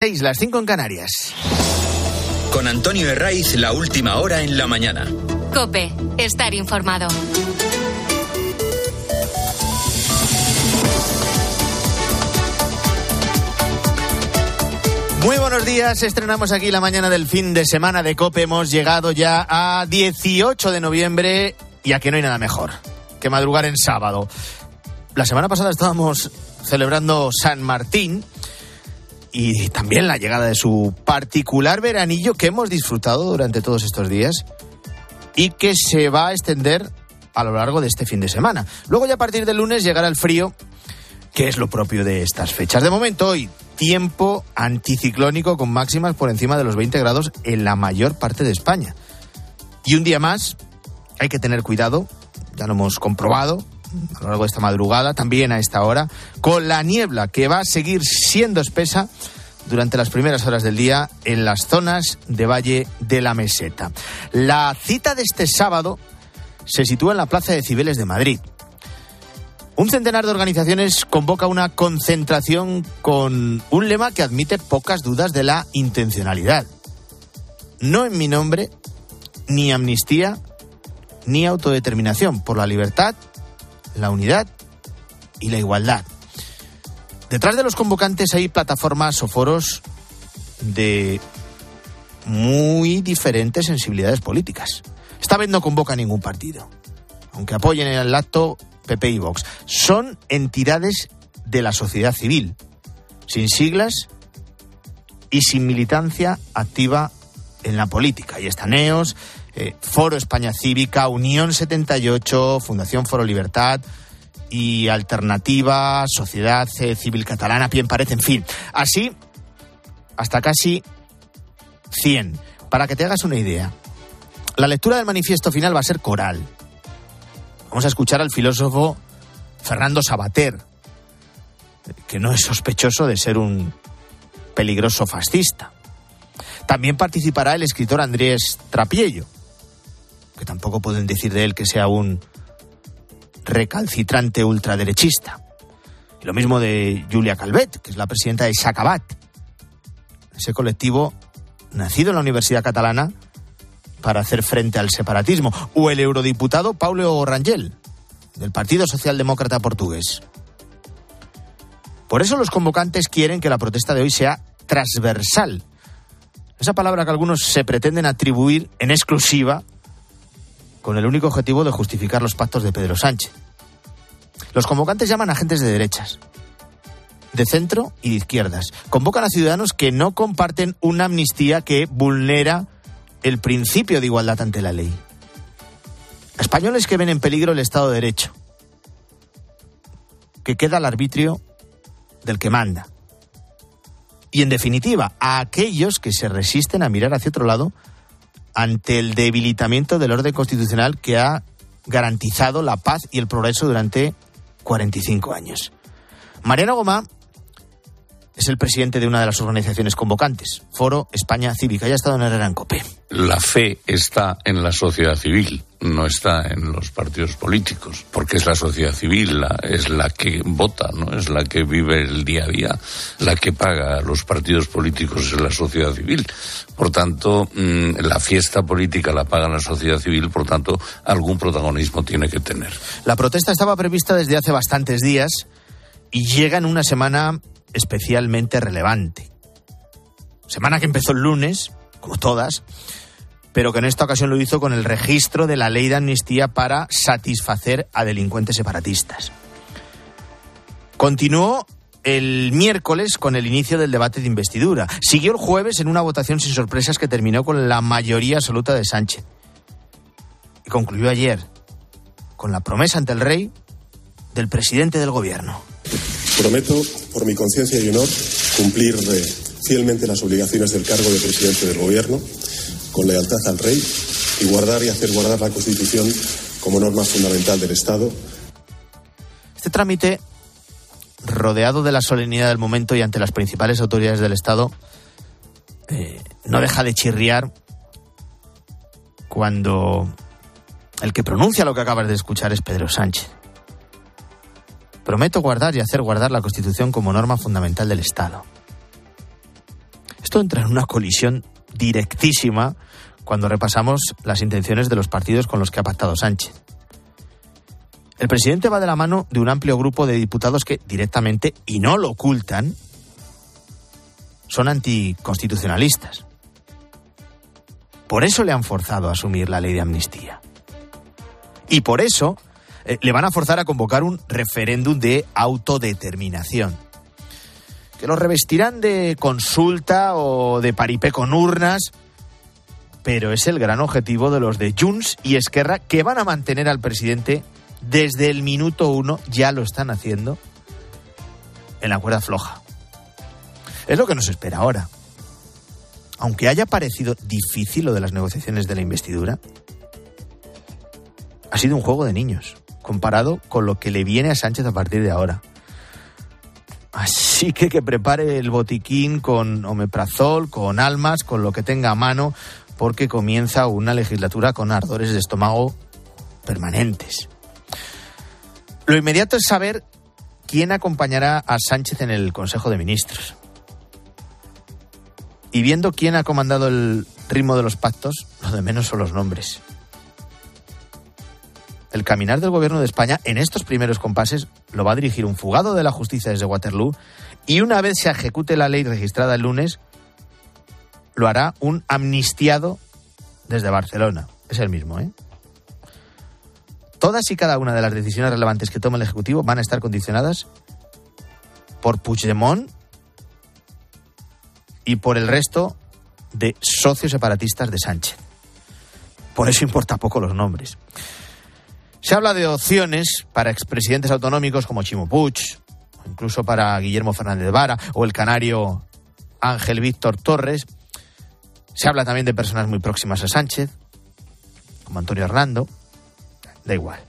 6, las 5 en Canarias. Con Antonio Herraiz, la última hora en la mañana. Cope, estar informado. Muy buenos días, estrenamos aquí la mañana del fin de semana de Cope. Hemos llegado ya a 18 de noviembre y aquí no hay nada mejor que madrugar en sábado. La semana pasada estábamos celebrando San Martín y también la llegada de su particular veranillo que hemos disfrutado durante todos estos días y que se va a extender a lo largo de este fin de semana. Luego ya a partir del lunes llegará el frío, que es lo propio de estas fechas. De momento hoy, tiempo anticiclónico con máximas por encima de los 20 grados en la mayor parte de España. Y un día más, hay que tener cuidado, ya lo hemos comprobado, a lo largo de esta madrugada, también a esta hora, con la niebla que va a seguir siendo espesa durante las primeras horas del día en las zonas de Valle de la Meseta. La cita de este sábado se sitúa en la Plaza de Cibeles de Madrid. Un centenar de organizaciones convoca una concentración con un lema que admite pocas dudas de la intencionalidad. No en mi nombre, ni amnistía, ni autodeterminación por la libertad la unidad y la igualdad. Detrás de los convocantes hay plataformas o foros de muy diferentes sensibilidades políticas. Esta vez no convoca ningún partido, aunque apoyen el acto PP y Vox. Son entidades de la sociedad civil, sin siglas y sin militancia activa en la política. Y están NEOS, eh, Foro España Cívica, Unión 78, Fundación Foro Libertad y Alternativa, Sociedad eh, Civil Catalana, bien parece, en fin. Así, hasta casi 100. Para que te hagas una idea, la lectura del manifiesto final va a ser coral. Vamos a escuchar al filósofo Fernando Sabater, que no es sospechoso de ser un peligroso fascista. También participará el escritor Andrés Trapiello que tampoco pueden decir de él que sea un recalcitrante ultraderechista. Y lo mismo de Julia Calvet, que es la presidenta de Sacabat, ese colectivo nacido en la Universidad Catalana para hacer frente al separatismo, o el eurodiputado Paulo Rangel, del Partido Socialdemócrata Portugués. Por eso los convocantes quieren que la protesta de hoy sea transversal. Esa palabra que algunos se pretenden atribuir en exclusiva con el único objetivo de justificar los pactos de Pedro Sánchez. Los convocantes llaman a agentes de derechas, de centro y de izquierdas. Convocan a ciudadanos que no comparten una amnistía que vulnera el principio de igualdad ante la ley. españoles que ven en peligro el Estado de Derecho, que queda al arbitrio del que manda. Y en definitiva, a aquellos que se resisten a mirar hacia otro lado ante el debilitamiento del orden constitucional que ha garantizado la paz y el progreso durante 45 años. Mariano Gomá es el presidente de una de las organizaciones convocantes, Foro España Cívica, ya ha estado en el Gran Copé. La fe está en la sociedad civil no está en los partidos políticos, porque es la sociedad civil, la, es la que vota, no es la que vive el día a día, la que paga a los partidos políticos es la sociedad civil. Por tanto, mm, la fiesta política la paga la sociedad civil, por tanto, algún protagonismo tiene que tener. La protesta estaba prevista desde hace bastantes días y llega en una semana especialmente relevante. Semana que empezó el lunes, como todas, pero que en esta ocasión lo hizo con el registro de la ley de amnistía para satisfacer a delincuentes separatistas. Continuó el miércoles con el inicio del debate de investidura. Siguió el jueves en una votación sin sorpresas que terminó con la mayoría absoluta de Sánchez. Y concluyó ayer con la promesa ante el rey del presidente del gobierno. Prometo, por mi conciencia y honor, cumplir eh, fielmente las obligaciones del cargo de presidente del gobierno con lealtad al rey y guardar y hacer guardar la Constitución como norma fundamental del Estado. Este trámite, rodeado de la solemnidad del momento y ante las principales autoridades del Estado, eh, no deja de chirriar cuando el que pronuncia lo que acabas de escuchar es Pedro Sánchez. Prometo guardar y hacer guardar la Constitución como norma fundamental del Estado. Esto entra en una colisión directísima cuando repasamos las intenciones de los partidos con los que ha pactado Sánchez. El presidente va de la mano de un amplio grupo de diputados que directamente, y no lo ocultan, son anticonstitucionalistas. Por eso le han forzado a asumir la ley de amnistía. Y por eso eh, le van a forzar a convocar un referéndum de autodeterminación. Que lo revestirán de consulta o de paripé con urnas, pero es el gran objetivo de los de Junts y Esquerra que van a mantener al presidente desde el minuto uno, ya lo están haciendo, en la cuerda floja. Es lo que nos espera ahora. Aunque haya parecido difícil lo de las negociaciones de la investidura, ha sido un juego de niños, comparado con lo que le viene a Sánchez a partir de ahora. Así que que prepare el botiquín con omeprazol, con almas, con lo que tenga a mano, porque comienza una legislatura con ardores de estómago permanentes. Lo inmediato es saber quién acompañará a Sánchez en el Consejo de Ministros. Y viendo quién ha comandado el ritmo de los pactos, lo de menos son los nombres. El caminar del gobierno de España en estos primeros compases lo va a dirigir un fugado de la justicia desde Waterloo y una vez se ejecute la ley registrada el lunes, lo hará un amnistiado desde Barcelona. Es el mismo, ¿eh? Todas y cada una de las decisiones relevantes que tome el Ejecutivo van a estar condicionadas por Puigdemont y por el resto de socios separatistas de Sánchez. Por eso importa poco los nombres. Se habla de opciones para expresidentes autonómicos como Chimo Puig, incluso para Guillermo Fernández Vara o el canario Ángel Víctor Torres. Se habla también de personas muy próximas a Sánchez, como Antonio Hernando. Da igual.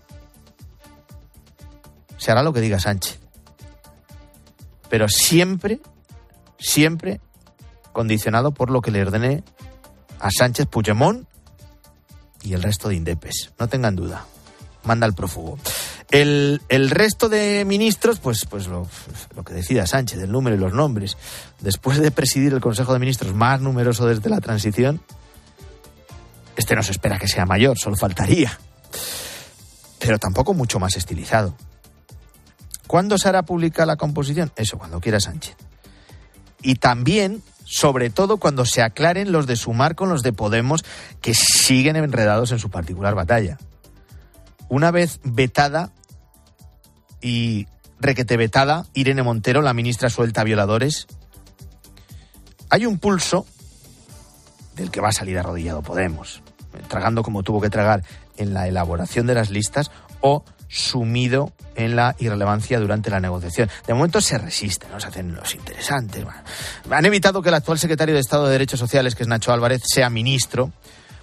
Se hará lo que diga Sánchez. Pero siempre, siempre condicionado por lo que le ordene a Sánchez Puigdemont y el resto de indepes. No tengan duda. Manda el prófugo. El, el, resto de ministros, pues, pues lo, lo, que decida Sánchez, el número y los nombres. Después de presidir el Consejo de Ministros más numeroso desde la transición, este no se espera que sea mayor, solo faltaría. Pero tampoco mucho más estilizado. ¿Cuándo se hará pública la composición? Eso, cuando quiera Sánchez. Y también, sobre todo, cuando se aclaren los de Sumar con los de Podemos, que siguen enredados en su particular batalla. Una vez vetada y requete vetada, Irene Montero, la ministra suelta violadores, hay un pulso del que va a salir arrodillado Podemos, tragando como tuvo que tragar en la elaboración de las listas o sumido en la irrelevancia durante la negociación. De momento se resisten, ¿no? se hacen los interesantes. Han evitado que el actual secretario de Estado de Derechos Sociales, que es Nacho Álvarez, sea ministro,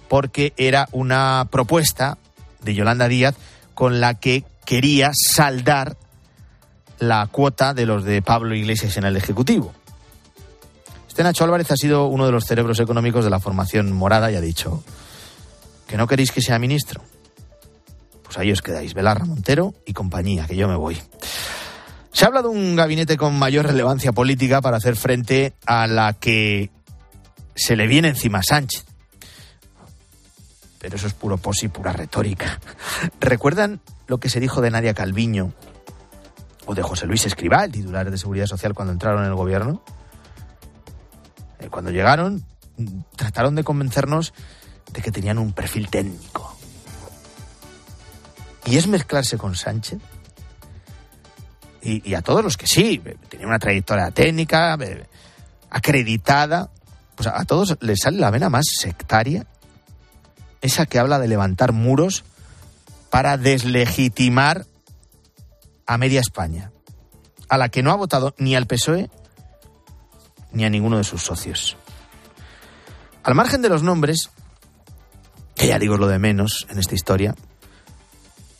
porque era una propuesta de Yolanda Díaz con la que quería saldar la cuota de los de Pablo Iglesias en el Ejecutivo. Este Nacho Álvarez ha sido uno de los cerebros económicos de la formación morada y ha dicho que no queréis que sea ministro pues ahí os quedáis, Belarra Montero y compañía, que yo me voy. Se habla de un gabinete con mayor relevancia política para hacer frente a la que se le viene encima Sánchez. Pero eso es puro pos y pura retórica. ¿Recuerdan lo que se dijo de Nadia Calviño o de José Luis Escribal, titular de Seguridad Social, cuando entraron en el gobierno? Eh, cuando llegaron, trataron de convencernos de que tenían un perfil técnico y es mezclarse con Sánchez. Y, a todos los que sí, tenía una trayectoria técnica, acreditada, pues a, todos les sale la vena más sectaria, esa que habla de levantar muros para deslegitimar a media España, a la que no ha votado ni al PSOE ni a ninguno de sus socios. Al margen de los nombres, que ya digo lo de menos en esta historia,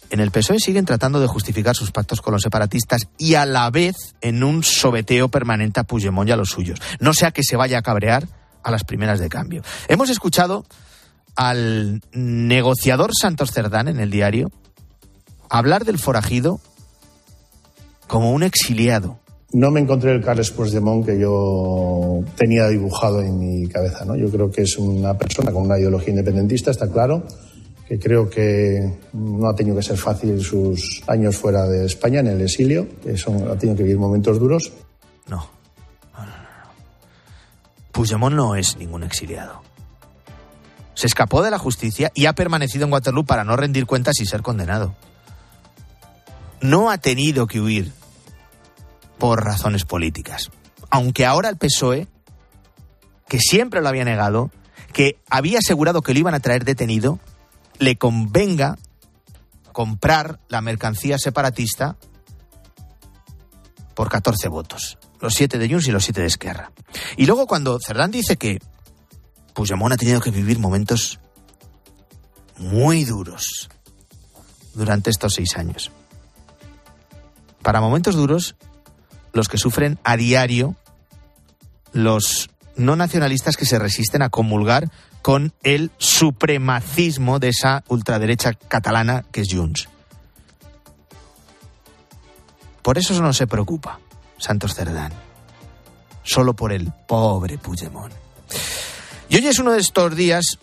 en el PSOE siguen tratando de justificar sus pactos con los separatistas y a la vez en un sobeteo permanente a Puigdemont y a los suyos. No sea que se vaya a cabrear a las primeras de cambio. Hemos escuchado al negociador Santos Cerdán en el diario hablar del forajido como un exiliado. no me encontré el Carles Puigdemont que yo tenía dibujado en mi cabeza. ¿no? Yo creo que es una persona con una ideología independentista, está claro, que creo que no ha tenido que ser fácil sus años fuera de España, en el exilio, que son, ha tenido que vivir momentos duros. No. no, no, no. Puigdemont no es ningún exiliado. Se escapó de la justicia y ha permanecido en Waterloo para no rendir cuentas y ser condenado. No ha tenido que huir por razones políticas. Aunque ahora el PSOE, que siempre lo había negado, que había asegurado que lo iban a traer detenido, le convenga comprar la mercancía separatista por 14 votos. Los 7 de Junts y los 7 de Esquerra. Y luego cuando Cerdán dice que Puigdemont ha tenido que vivir momentos muy duros durante estos seis años. Para momentos duros, los que sufren a diario los no nacionalistas que se resisten a comulgar con el supremacismo de esa ultraderecha catalana que es Junts. Por eso no se preocupa Santos Cerdán. Solo por el pobre Puigdemont. Y hoy es uno de estos días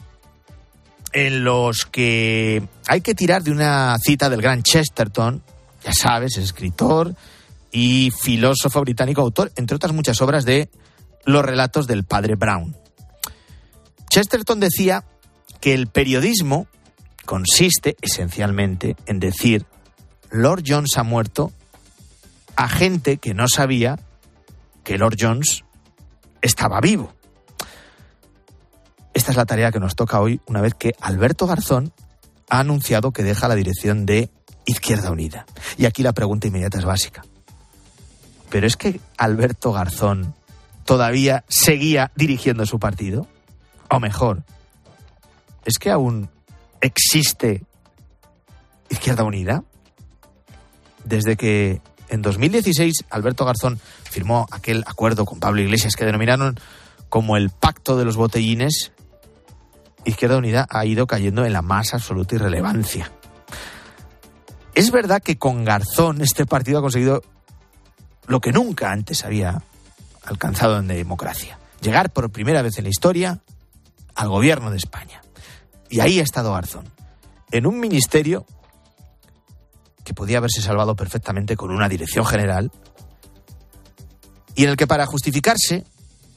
en los que hay que tirar de una cita del gran Chesterton, ya sabes, escritor y filósofo británico, autor, entre otras muchas obras, de los relatos del padre Brown. Chesterton decía que el periodismo consiste esencialmente en decir Lord Jones ha muerto a gente que no sabía que Lord Jones estaba vivo. Esta es la tarea que nos toca hoy una vez que Alberto Garzón ha anunciado que deja la dirección de Izquierda Unida. Y aquí la pregunta inmediata es básica. ¿Pero es que Alberto Garzón todavía seguía dirigiendo su partido? O mejor, ¿es que aún existe Izquierda Unida? Desde que en 2016 Alberto Garzón firmó aquel acuerdo con Pablo Iglesias que denominaron como el pacto de los botellines, Izquierda Unida ha ido cayendo en la más absoluta irrelevancia. Es verdad que con Garzón este partido ha conseguido lo que nunca antes había alcanzado en democracia. Llegar por primera vez en la historia al gobierno de España. Y ahí ha estado Garzón, en un ministerio que podía haberse salvado perfectamente con una dirección general y en el que para justificarse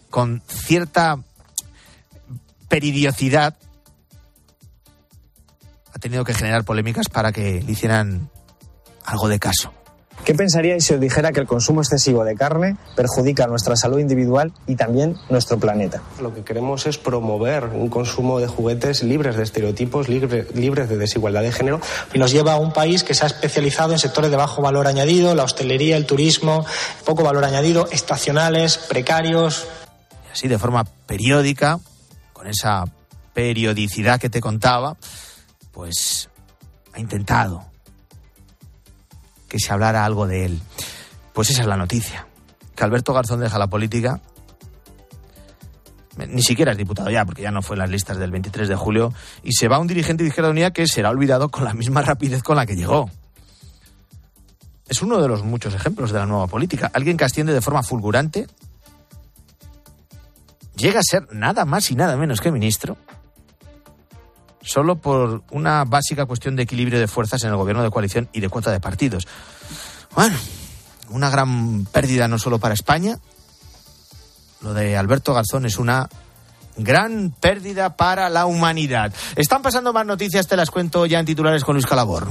con cierta peridiosidad ha tenido que generar polémicas para que le hicieran algo de caso. ¿Qué pensaríais si os dijera que el consumo excesivo de carne perjudica nuestra salud individual y también nuestro planeta? Lo que queremos es promover un consumo de juguetes libres de estereotipos, libre, libres de desigualdad de género. Y nos lleva a un país que se ha especializado en sectores de bajo valor añadido, la hostelería, el turismo, poco valor añadido, estacionales, precarios. Y así de forma periódica, esa periodicidad que te contaba, pues ha intentado que se hablara algo de él. Pues esa es la noticia. Que Alberto Garzón deja la política. Ni siquiera es diputado ya, porque ya no fue en las listas del 23 de julio. Y se va un dirigente de Izquierda Unida que será olvidado con la misma rapidez con la que llegó. Es uno de los muchos ejemplos de la nueva política. Alguien que asciende de forma fulgurante, llega a ser nada más y nada menos que ministro, solo por una básica cuestión de equilibrio de fuerzas en el gobierno de coalición y de cuota de partidos. Bueno, una gran pérdida no solo para España, lo de Alberto Garzón es una gran pérdida para la humanidad. Están pasando más noticias, te las cuento ya en titulares con Luis Calabor.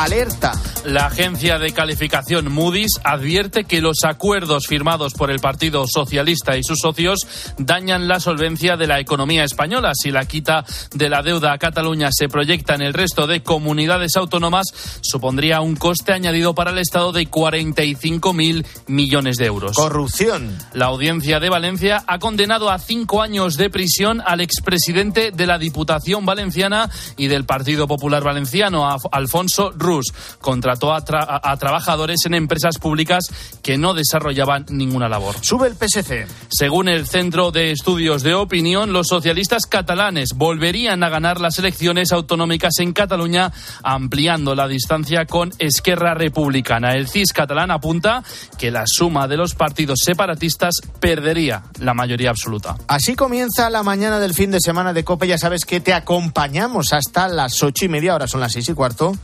Alerta. La agencia de calificación Moody's advierte que los acuerdos firmados por el Partido Socialista y sus socios dañan la solvencia de la economía española. Si la quita de la deuda a Cataluña se proyecta en el resto de comunidades autónomas, supondría un coste añadido para el Estado de 45.000 millones de euros. Corrupción. La audiencia de Valencia ha condenado a cinco años de prisión al expresidente de la Diputación Valenciana y del Partido Popular Valenciano, Alfonso Rubio Rus. Contrató a, a trabajadores en empresas públicas que no desarrollaban ninguna labor. Sube el PSC. Según el Centro de Estudios de Opinión, los socialistas catalanes volverían a ganar las elecciones autonómicas en Cataluña, ampliando la distancia con Esquerra Republicana. El CIS catalán apunta que la suma de los partidos separatistas perdería la mayoría absoluta. Así comienza la mañana del fin de semana de COPE. Ya sabes que te acompañamos hasta las ocho y media, ahora son las seis y cuarto,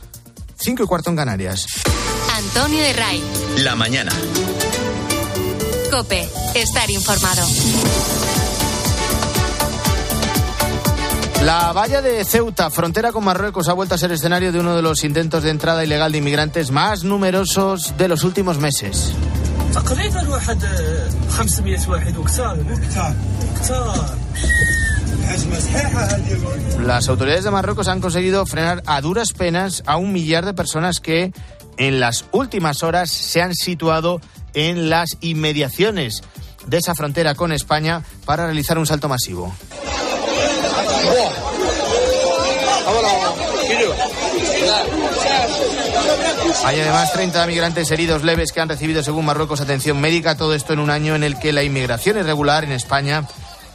cinco y cuarto en Canarias. Antonio de Ray. La mañana. COPE, estar informado. La valla de Ceuta, frontera con Marruecos, ha vuelto a ser escenario de uno de los intentos de entrada ilegal de inmigrantes más numerosos de los últimos meses. Las autoridades de Marruecos han conseguido frenar a duras penas a un millar de personas que en las últimas horas se han situado en las inmediaciones de esa frontera con España para realizar un salto masivo. Hay además 30 migrantes heridos leves que han recibido, según Marruecos, atención médica. Todo esto en un año en el que la inmigración irregular en España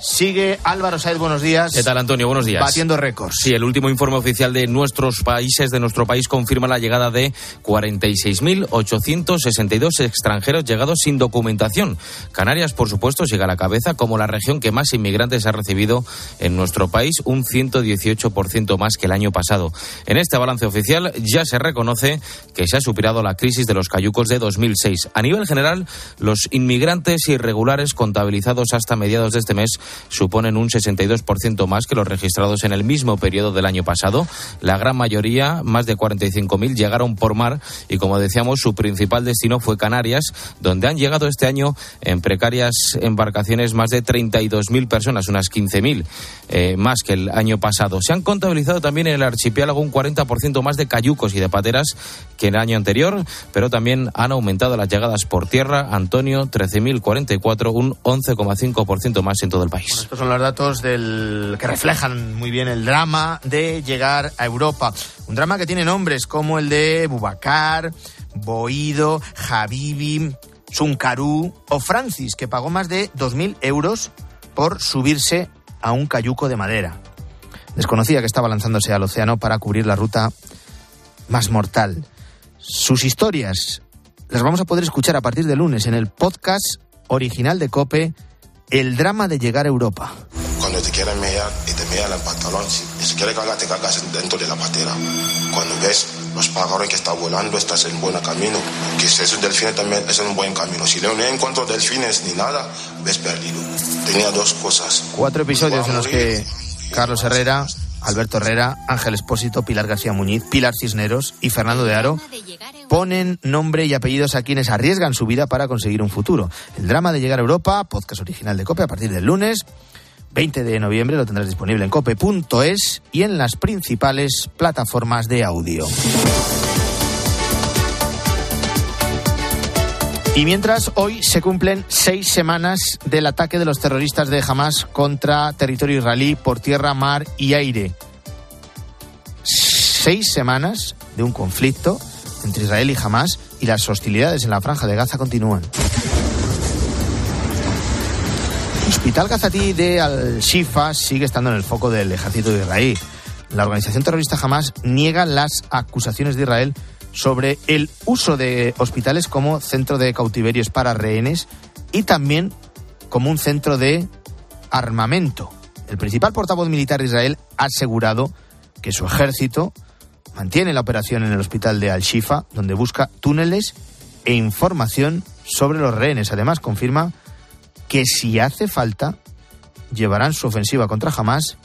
Sigue Álvaro Saez, buenos días. ¿Qué tal, Antonio? Buenos días. Batiendo récords. Sí, el último informe oficial de nuestros países, de nuestro país, confirma la llegada de 46.862 extranjeros llegados sin documentación. Canarias, por supuesto, llega a la cabeza como la región que más inmigrantes ha recibido en nuestro país, un 118% más que el año pasado. En este balance oficial ya se reconoce que se ha superado la crisis de los cayucos de 2006. A nivel general, los inmigrantes irregulares contabilizados hasta mediados de este mes suponen un 62% más que los registrados en el mismo periodo del año pasado. La gran mayoría, más de 45.000, llegaron por mar y, como decíamos, su principal destino fue Canarias, donde han llegado este año en precarias embarcaciones más de 32.000 personas, unas 15.000 eh, más que el año pasado. Se han contabilizado también en el archipiélago un 40% más de cayucos y de pateras que el año anterior, pero también han aumentado las llegadas por tierra. Antonio, 13.044, un 11,5% más en todo el país estos son los datos del que reflejan muy bien el drama de llegar a Europa. Un drama que tiene nombres como el de Bubacar, Boido, Habibi, Sunkarú o Francis, que pagó más de 2.000 euros por subirse a un cayuco de madera. Desconocía que estaba lanzándose al océano para cubrir la ruta más mortal. Sus historias las vamos a poder escuchar a partir de lunes en el podcast original de Cope el drama de llegar a Europa. Cuando te quieren mear y te mean el pantalón, si, si quieres cagar, te cagas dentro de la patera. Cuando ves los pájaros que están volando, estás en buen camino. Que esos delfines también es un buen camino. Si no encuentro delfines ni nada, ves perdido. Tenía dos cosas. Cuatro episodios en los que Carlos Herrera, Alberto Herrera, Ángel Espósito, Pilar García Muñiz, Pilar Cisneros y Fernando de Aro ponen nombre y apellidos a quienes arriesgan su vida para conseguir un futuro. El drama de llegar a Europa, podcast original de COPE a partir del lunes 20 de noviembre, lo tendrás disponible en cope.es y en las principales plataformas de audio. Y mientras hoy se cumplen seis semanas del ataque de los terroristas de Hamas contra territorio israelí por tierra, mar y aire. Seis semanas de un conflicto entre Israel y Hamas y las hostilidades en la franja de Gaza continúan. Hospital gazatí de Al-Shifa sigue estando en el foco del ejército de Israel. La organización terrorista Hamas niega las acusaciones de Israel sobre el uso de hospitales como centro de cautiverios para rehenes y también como un centro de armamento. El principal portavoz militar de Israel ha asegurado que su ejército mantiene la operación en el hospital de Al-Shifa, donde busca túneles e información sobre los rehenes. Además, confirma que si hace falta, llevarán su ofensiva contra Hamas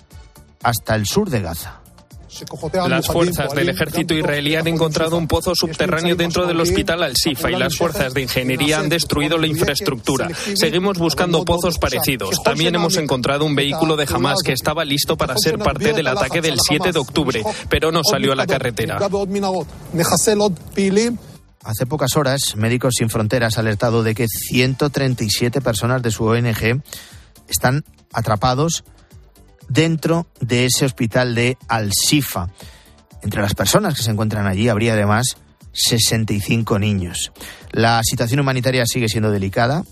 hasta el sur de Gaza. Las fuerzas del ejército israelí han encontrado un pozo subterráneo dentro del hospital Al-Sifa y las fuerzas de ingeniería han destruido la infraestructura. Seguimos buscando pozos parecidos. También hemos encontrado un vehículo de Hamas que estaba listo para ser parte del ataque del 7 de octubre, pero no salió a la carretera. Hace pocas horas, Médicos Sin Fronteras ha alertado de que 137 personas de su ONG están atrapados dentro de ese hospital de Al-Sifa. Entre las personas que se encuentran allí habría además 65 niños. La situación humanitaria sigue siendo delicada.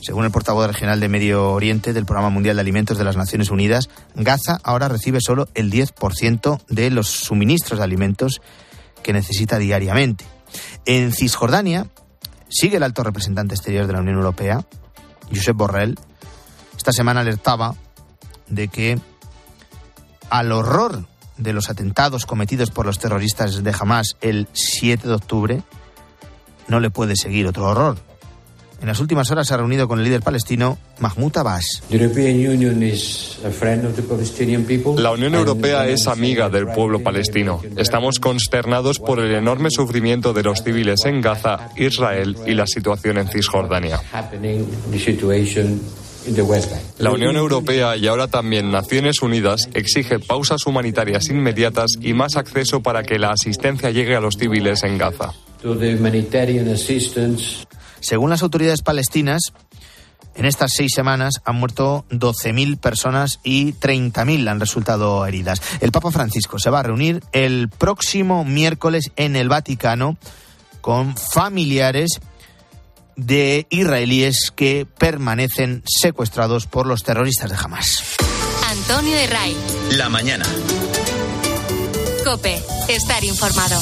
Según el portavoz regional de Medio Oriente del Programa Mundial de Alimentos de las Naciones Unidas, Gaza ahora recibe solo el 10% de los suministros de alimentos que necesita diariamente. En Cisjordania sigue el alto representante exterior de la Unión Europea, Josep Borrell. Esta semana alertaba de que al horror de los atentados cometidos por los terroristas de Hamas el 7 de octubre, no le puede seguir otro horror. En las últimas horas se ha reunido con el líder palestino Mahmoud Abbas. La Unión Europea es amiga del pueblo palestino. Estamos consternados por el enorme sufrimiento de los civiles en Gaza, Israel y la situación en Cisjordania. La Unión Europea y ahora también Naciones Unidas exige pausas humanitarias inmediatas y más acceso para que la asistencia llegue a los civiles en Gaza. Según las autoridades palestinas, en estas seis semanas han muerto 12.000 personas y 30.000 han resultado heridas. El Papa Francisco se va a reunir el próximo miércoles en el Vaticano con familiares de israelíes que permanecen secuestrados por los terroristas de Hamas. Antonio de Ray. La mañana. Cope, estar informado.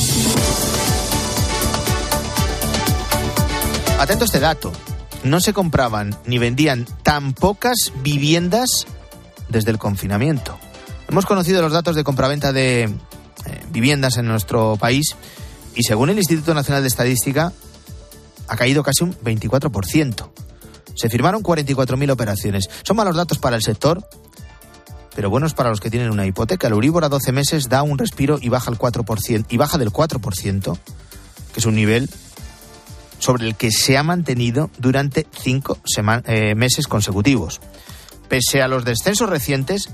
Atento a este dato. No se compraban ni vendían tan pocas viviendas desde el confinamiento. Hemos conocido los datos de compraventa de eh, viviendas en nuestro país y según el Instituto Nacional de Estadística, ha caído casi un 24%. Se firmaron 44.000 operaciones. Son malos datos para el sector, pero buenos para los que tienen una hipoteca. El Euribor a 12 meses da un respiro y baja, el 4%, y baja del 4%, que es un nivel sobre el que se ha mantenido durante cinco eh, meses consecutivos. Pese a los descensos recientes,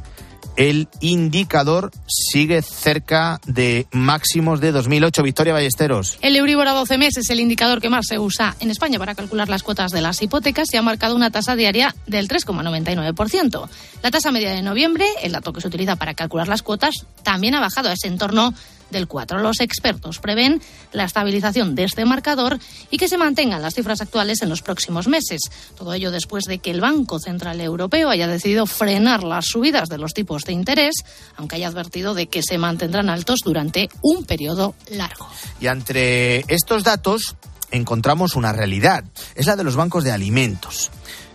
el indicador sigue cerca de máximos de 2008. Victoria Ballesteros. El Euribor a 12 meses es el indicador que más se usa en España para calcular las cuotas de las hipotecas y ha marcado una tasa diaria del 3,99%. La tasa media de noviembre, el dato que se utiliza para calcular las cuotas, también ha bajado a ese entorno del 4. Los expertos prevén la estabilización de este marcador y que se mantengan las cifras actuales en los próximos meses. Todo ello después de que el Banco Central Europeo haya decidido frenar las subidas de los tipos de interés, aunque haya advertido de que se mantendrán altos durante un periodo largo. Y entre estos datos encontramos una realidad, es la de los bancos de alimentos.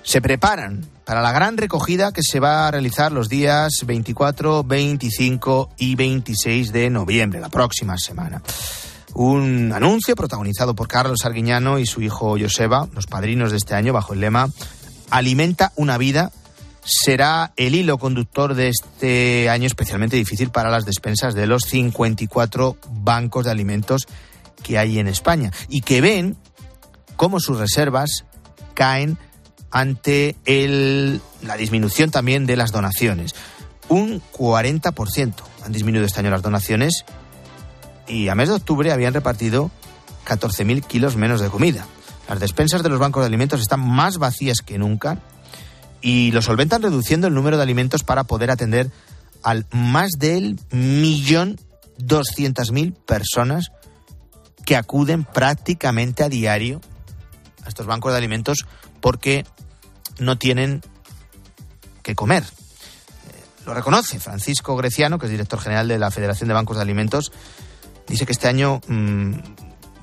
Se preparan para la gran recogida que se va a realizar los días 24, 25 y 26 de noviembre, la próxima semana. Un anuncio protagonizado por Carlos Arguiñano y su hijo Joseba, los padrinos de este año, bajo el lema Alimenta una vida será el hilo conductor de este año especialmente difícil para las despensas de los 54 bancos de alimentos que hay en España y que ven cómo sus reservas caen ante el, la disminución también de las donaciones. Un 40% han disminuido este año las donaciones y a mes de octubre habían repartido 14.000 kilos menos de comida. Las despensas de los bancos de alimentos están más vacías que nunca y lo solventan reduciendo el número de alimentos para poder atender al más del millón doscientas mil personas que acuden prácticamente a diario a estos bancos de alimentos porque no tienen que comer. Eh, lo reconoce Francisco Greciano, que es director general de la Federación de Bancos de Alimentos. Dice que este año, mm,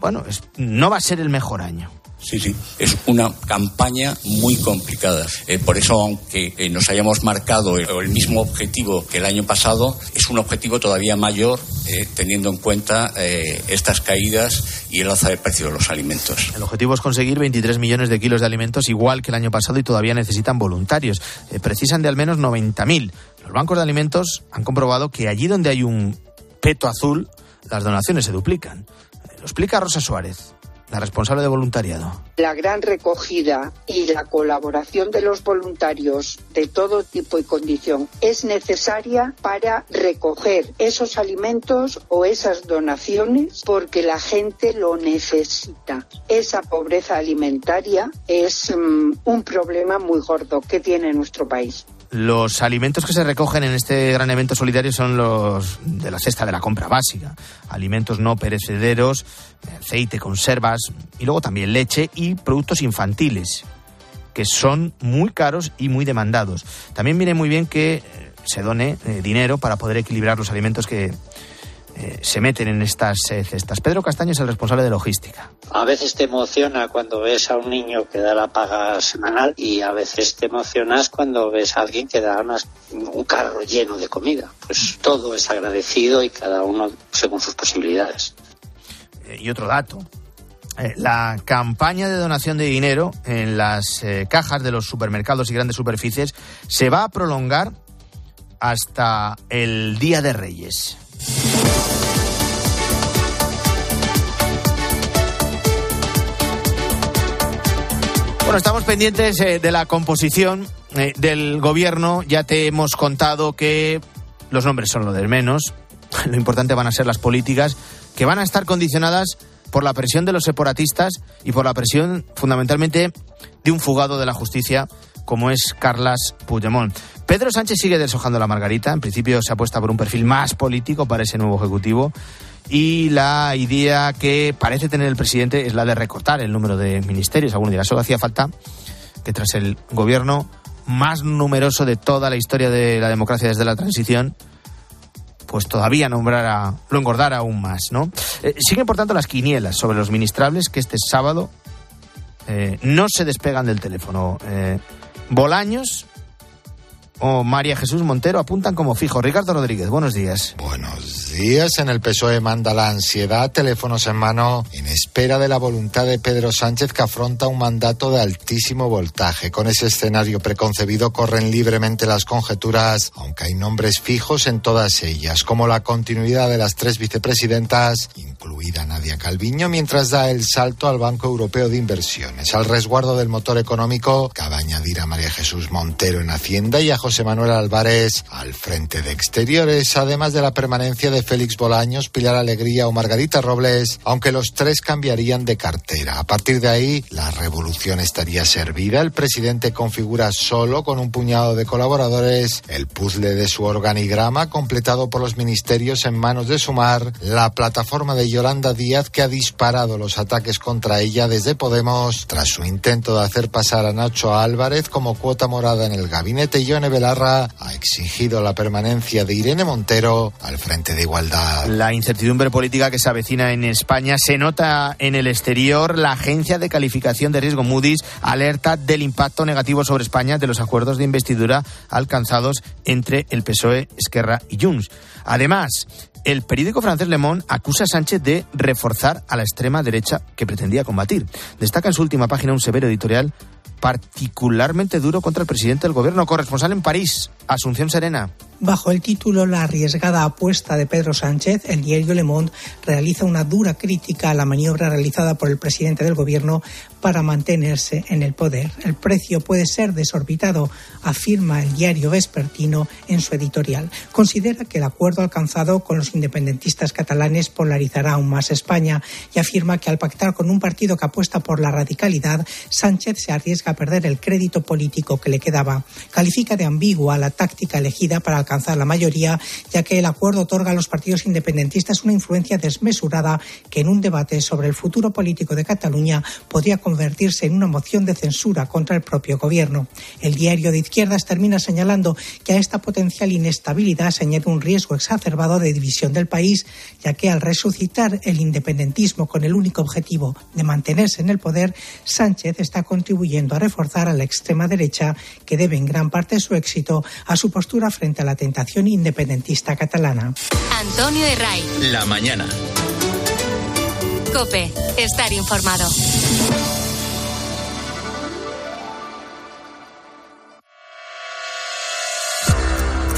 bueno, no va a ser el mejor año. Sí, sí, es una campaña muy complicada. Eh, por eso, aunque eh, nos hayamos marcado el, mismo objetivo que el año pasado, es un objetivo todavía mayor eh, teniendo en cuenta estas caídas y el alza de precio de los alimentos. El objetivo es conseguir 23 millones de kilos de alimentos igual que el año pasado y todavía necesitan voluntarios. precisan de al menos 90.000. Los bancos de alimentos han comprobado que allí donde hay un peto azul, las donaciones se duplican. Lo explica Rosa Suárez la responsable de voluntariado. La gran recogida y la colaboración de los voluntarios de todo tipo y condición es necesaria para recoger esos alimentos o esas donaciones porque la gente lo necesita. Esa pobreza alimentaria es mm, un problema muy gordo que tiene nuestro país. Los alimentos que se recogen en este gran evento solidario son los de la cesta de la compra básica. Alimentos no perecederos, aceite, conservas y luego también leche y productos infantiles, que son muy caros y muy demandados. También viene muy bien que eh, se done eh, dinero para poder equilibrar los alimentos que eh, se meten en estas eh, cestas. Pedro Castaño es el responsable de logística. A veces te emociona cuando ves a un niño que da la paga semanal y a veces te emocionas cuando ves a alguien que da un carro lleno de comida. Pues todo es agradecido y cada uno según sus posibilidades. Eh, y otro dato. La campaña de donación de dinero en las cajas de los supermercados y grandes superficies se va a prolongar hasta el Día de Reyes. Estamos pendientes eh, de la composición eh, del gobierno. Ya te hemos contado que los nombres son lo del menos. Lo importante van a ser las políticas que van a estar condicionadas por la presión de los separatistas y por la presión fundamentalmente de un fugado de la justicia como es Carlas Puigdemont. Pedro Sánchez sigue deshojando la margarita. En principio se apuesta por un perfil más político para ese nuevo Ejecutivo. Y la idea que parece tener el presidente es la de recortar el número de ministerios. Algunos dirán, solo hacía falta que tras el gobierno más numeroso de toda la historia de la democracia desde la transición, pues todavía nombrara, lo engordara aún más, ¿no? Eh, siguen, por tanto, las quinielas sobre los ministrables que este sábado eh, no se despegan del teléfono. Eh, Bolaños o María Jesús Montero apuntan como fijo. Ricardo Rodríguez, buenos días. Buenos días. En el PSOE manda la ansiedad, teléfonos en mano, en espera de la voluntad de Pedro Sánchez que afronta un mandato de altísimo voltaje. Con ese escenario preconcebido corren libremente las conjeturas, aunque hay nombres fijos en todas ellas, como la continuidad de las tres vicepresidentas, incluida Nadia Calviño, mientras da el salto al Banco Europeo de Inversiones. Al resguardo del motor económico, cabe añadir a María Jesús Montero en Hacienda y a José Manuel Álvarez al frente de exteriores, además de la permanencia de Félix Bolaños, Pilar Alegría o Margarita Robles, aunque los tres cambiarían de cartera. A partir de ahí, la revolución estaría servida. El presidente configura solo con un puñado de colaboradores el puzzle de su organigrama completado por los ministerios en manos de Sumar, la plataforma de Yolanda Díaz que ha disparado los ataques contra ella desde Podemos tras su intento de hacer pasar a Nacho Álvarez como cuota morada en el gabinete Yone Belarra ha exigido la permanencia de Irene Montero al frente de La incertidumbre política que se avecina en España se nota en el exterior. La agencia de calificación de riesgo Moody's alerta del impacto negativo sobre España de los acuerdos de investidura alcanzados entre el PSOE, Esquerra y Junts. Además, el periódico francés Le Monde acusa a Sánchez de reforzar a la extrema derecha que pretendía combatir. Destaca en su última página un severo editorial particularmente duro contra el presidente del gobierno. Corresponsal en París, Asunción Serena. Bajo el título La arriesgada apuesta de Pedro Sánchez, el diario Le Monde realiza una dura crítica a la maniobra realizada por el presidente del gobierno para mantenerse en el poder. El precio puede ser desorbitado, afirma el diario vespertino en su editorial. Considera que el acuerdo alcanzado con los independentistas catalanes polarizará aún más España y afirma que al pactar con un partido que apuesta por la radicalidad, Sánchez se arriesga a perder el crédito político que le quedaba. Califica de ambigua la táctica elegida para alcanzar la mayoría, ya que el acuerdo otorga a los partidos independentistas una influencia desmesurada que en un debate sobre el futuro político de Cataluña podría convertirse en una moción de censura contra el propio gobierno. El diario de izquierdas termina señalando que a esta potencial inestabilidad se añade un riesgo exacerbado de división del país, ya que al resucitar el independentismo con el único objetivo de mantenerse en el poder, Sánchez está contribuyendo a reforzar a la extrema derecha, que debe en gran parte su éxito a su postura frente a la tentación independentista catalana. Antonio Herray. La mañana. Cope, estar informado.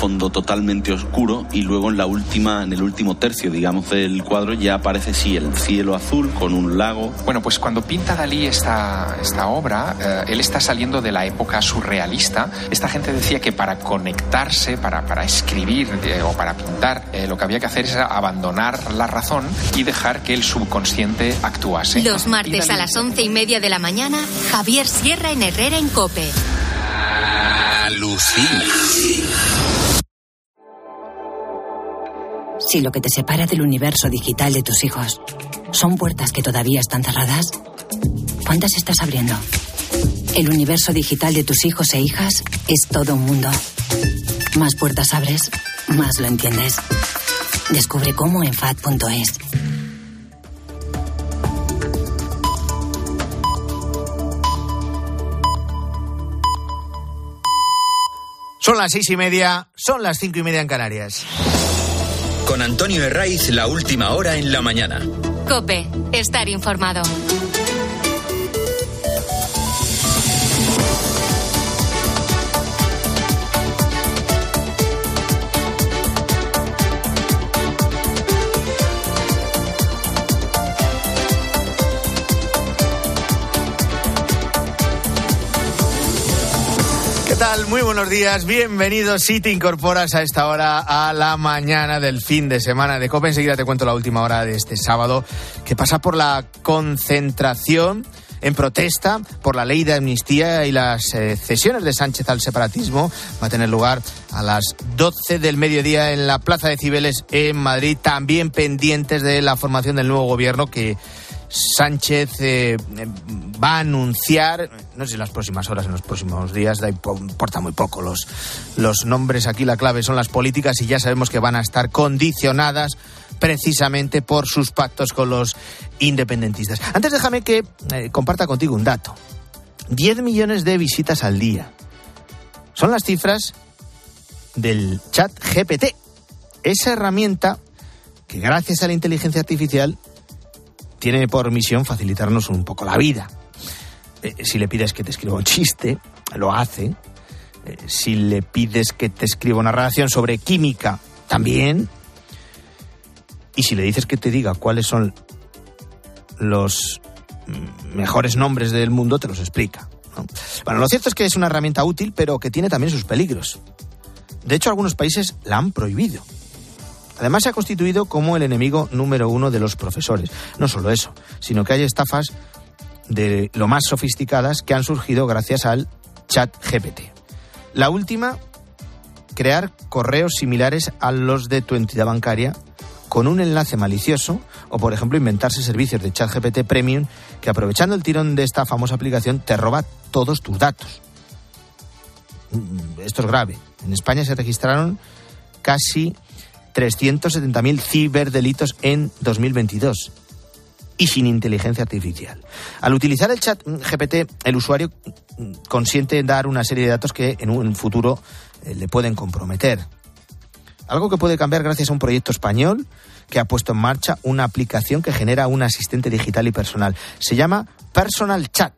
Fondo totalmente oscuro y luego en la última en el último tercio digamos del cuadro ya aparece sí el cielo azul con un lago. Bueno pues cuando pinta Dalí esta, esta obra eh, él está saliendo de la época surrealista. Esta gente decía que para conectarse para, para escribir eh, o para pintar eh, lo que había que hacer es abandonar la razón y dejar que el subconsciente actuase. Los martes a las once y media de la mañana Javier Sierra en Herrera en Cope. Alucina. Si lo que te separa del universo digital de tus hijos son puertas que todavía están cerradas, ¿cuántas estás abriendo? El universo digital de tus hijos e hijas es todo un mundo. Más puertas abres, más lo entiendes. Descubre cómo en FAD.es. Son las seis y media, son las cinco y media en Canarias. Con Antonio Herraiz, la última hora en la mañana. Cope, estar informado. Tal? Muy buenos días, bienvenidos si te incorporas a esta hora a la mañana del fin de semana de COPE. Enseguida te cuento la última hora de este sábado que pasa por la concentración en protesta por la ley de amnistía y las eh, cesiones de Sánchez al separatismo. Va a tener lugar a las 12 del mediodía en la Plaza de Cibeles en Madrid, también pendientes de la formación del nuevo gobierno que Sánchez eh, va a anunciar, no sé si en las próximas horas, en los próximos días, da, importa muy poco los, los nombres. Aquí la clave son las políticas y ya sabemos que van a estar condicionadas precisamente por sus pactos con los independentistas. Antes déjame que eh, comparta contigo un dato. 10 millones de visitas al día. Son las cifras del chat GPT. Esa herramienta que gracias a la inteligencia artificial tiene por misión facilitarnos un poco la vida. Eh, si le pides que te escriba un chiste, lo hace. Eh, si le pides que te escriba una redacción sobre química, también. Y si le dices que te diga cuáles son los mejores nombres del mundo, te los explica. ¿no? Bueno, lo cierto es que es una herramienta útil, pero que tiene también sus peligros. De hecho, algunos países la han prohibido. Además, se ha constituido como el enemigo número uno de los profesores. No solo eso, sino que hay estafas de lo más sofisticadas que han surgido gracias al chat GPT. La última, crear correos similares a los de tu entidad bancaria con un enlace malicioso o, por ejemplo, inventarse servicios de chat GPT Premium que, aprovechando el tirón de esta famosa aplicación, te roba todos tus datos. Esto es grave. En España se registraron casi 370.000 ciberdelitos en 2022 y sin inteligencia artificial. Al utilizar el chat GPT, el usuario consiente en dar una serie de datos que en un futuro eh, le pueden comprometer. Algo que puede cambiar gracias a un proyecto español que ha puesto en marcha una aplicación que genera un asistente digital y personal. Se llama Personal Chat.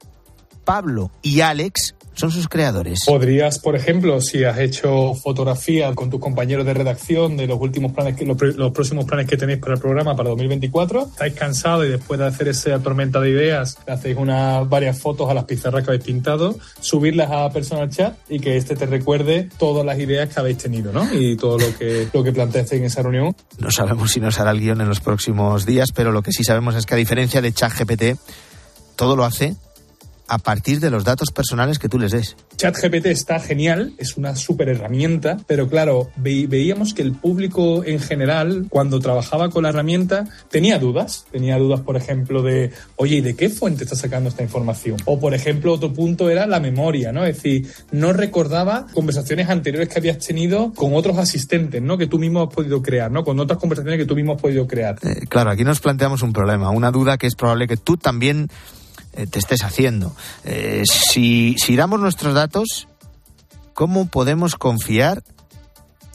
Pablo y Alex son sus creadores. Podrías, por ejemplo, si has hecho fotografía con tus compañeros de redacción de los últimos planes, que, los, los, próximos planes que tenéis para el programa para 2024, estáis cansados y después de hacer esa tormenta de ideas, hacéis unas varias fotos a las pizarras que habéis pintado, subirlas a Personal Chat y que este te recuerde todas las ideas que habéis tenido, ¿no? Y todo lo que, lo que planteaste en esa reunión. No sabemos si nos hará el guion en los próximos días, pero lo que sí sabemos es que a diferencia de ChatGPT, todo lo hace a partir de los datos personales que tú les des. ChatGPT está genial, es una súper herramienta, pero claro, ve veíamos que el público en general, cuando trabajaba con la herramienta, tenía dudas. Tenía dudas, por ejemplo, de, oye, ¿y de qué fuente está sacando esta información? O, por ejemplo, otro punto era la memoria, ¿no? Es decir, no recordaba conversaciones anteriores que habías tenido con otros asistentes, ¿no? Que tú mismo has podido crear, ¿no? Con otras conversaciones que tú mismo has podido crear. Eh, claro, aquí nos planteamos un problema, una duda que es probable que tú también te estés haciendo. Eh, si, si damos nuestros datos, ¿cómo podemos confiar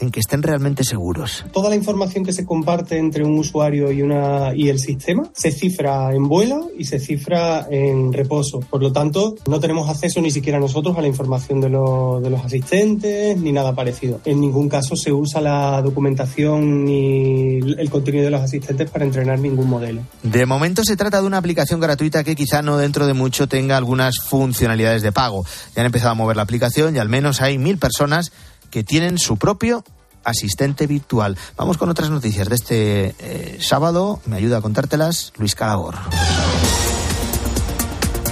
en que estén realmente seguros. Toda la información que se comparte entre un usuario y, una, y el sistema se cifra en vuelo y se cifra en reposo. Por lo tanto, no tenemos acceso ni siquiera nosotros a la información de, lo, de los asistentes ni nada parecido. En ningún caso se usa la documentación ni el contenido de los asistentes para entrenar ningún modelo. De momento se trata de una aplicación gratuita que quizá no dentro de mucho tenga algunas funcionalidades de pago. Ya han empezado a mover la aplicación y al menos hay mil personas que tienen su propio asistente virtual. Vamos con otras noticias de este eh, sábado. Me ayuda a contártelas Luis Calabor.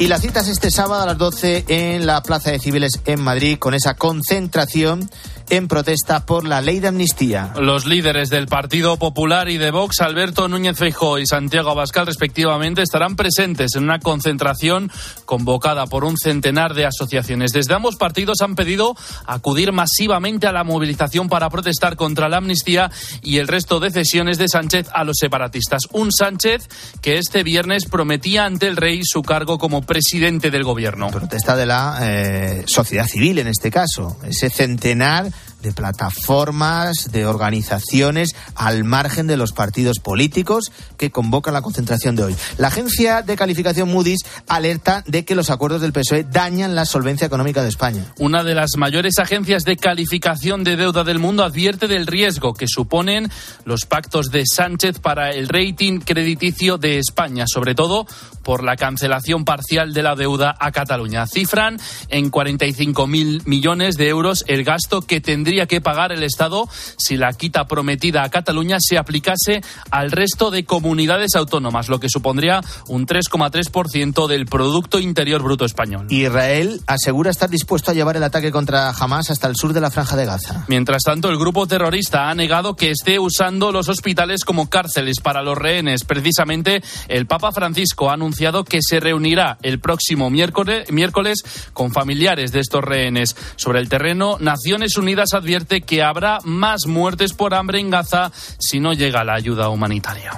Y la cita es este sábado a las 12 en la Plaza de Civiles en Madrid con esa concentración en protesta por la ley de amnistía. Los líderes del Partido Popular y de Vox, Alberto Núñez Feijóo y Santiago Abascal, respectivamente, estarán presentes en una concentración convocada por un centenar de asociaciones. Desde ambos partidos han pedido acudir masivamente a la movilización para protestar contra la amnistía y el resto de cesiones de Sánchez a los separatistas. Un Sánchez que este viernes prometía ante el rey su cargo como presidente del gobierno. Protesta de la eh, sociedad civil en este caso. Ese centenar de plataformas, de organizaciones al margen de los partidos políticos que convocan la concentración de hoy. La agencia de calificación Moody's alerta de que los acuerdos del PSOE dañan la solvencia económica de España. Una de las mayores agencias de calificación de deuda del mundo advierte del riesgo que suponen los pactos de Sánchez para el rating crediticio de España, sobre todo por la cancelación parcial de la deuda a Cataluña. Cifran en 45.000 millones de euros el gasto que tendría tendría que pagar el Estado si la quita prometida a Cataluña se aplicase al resto de comunidades autónomas, lo que supondría un 3,3% del Producto Interior Bruto español. Israel asegura estar dispuesto a llevar el ataque contra Hamas hasta el sur de la Franja de Gaza. Mientras tanto, el grupo terrorista ha negado que esté usando los hospitales como cárceles para los rehenes. Precisamente, el Papa Francisco ha anunciado que se reunirá el próximo miércoles, miércoles con familiares de estos rehenes. Sobre el terreno, Naciones Unidas ha advierte que habrá más muertes por hambre en Gaza si no llega la ayuda humanitaria.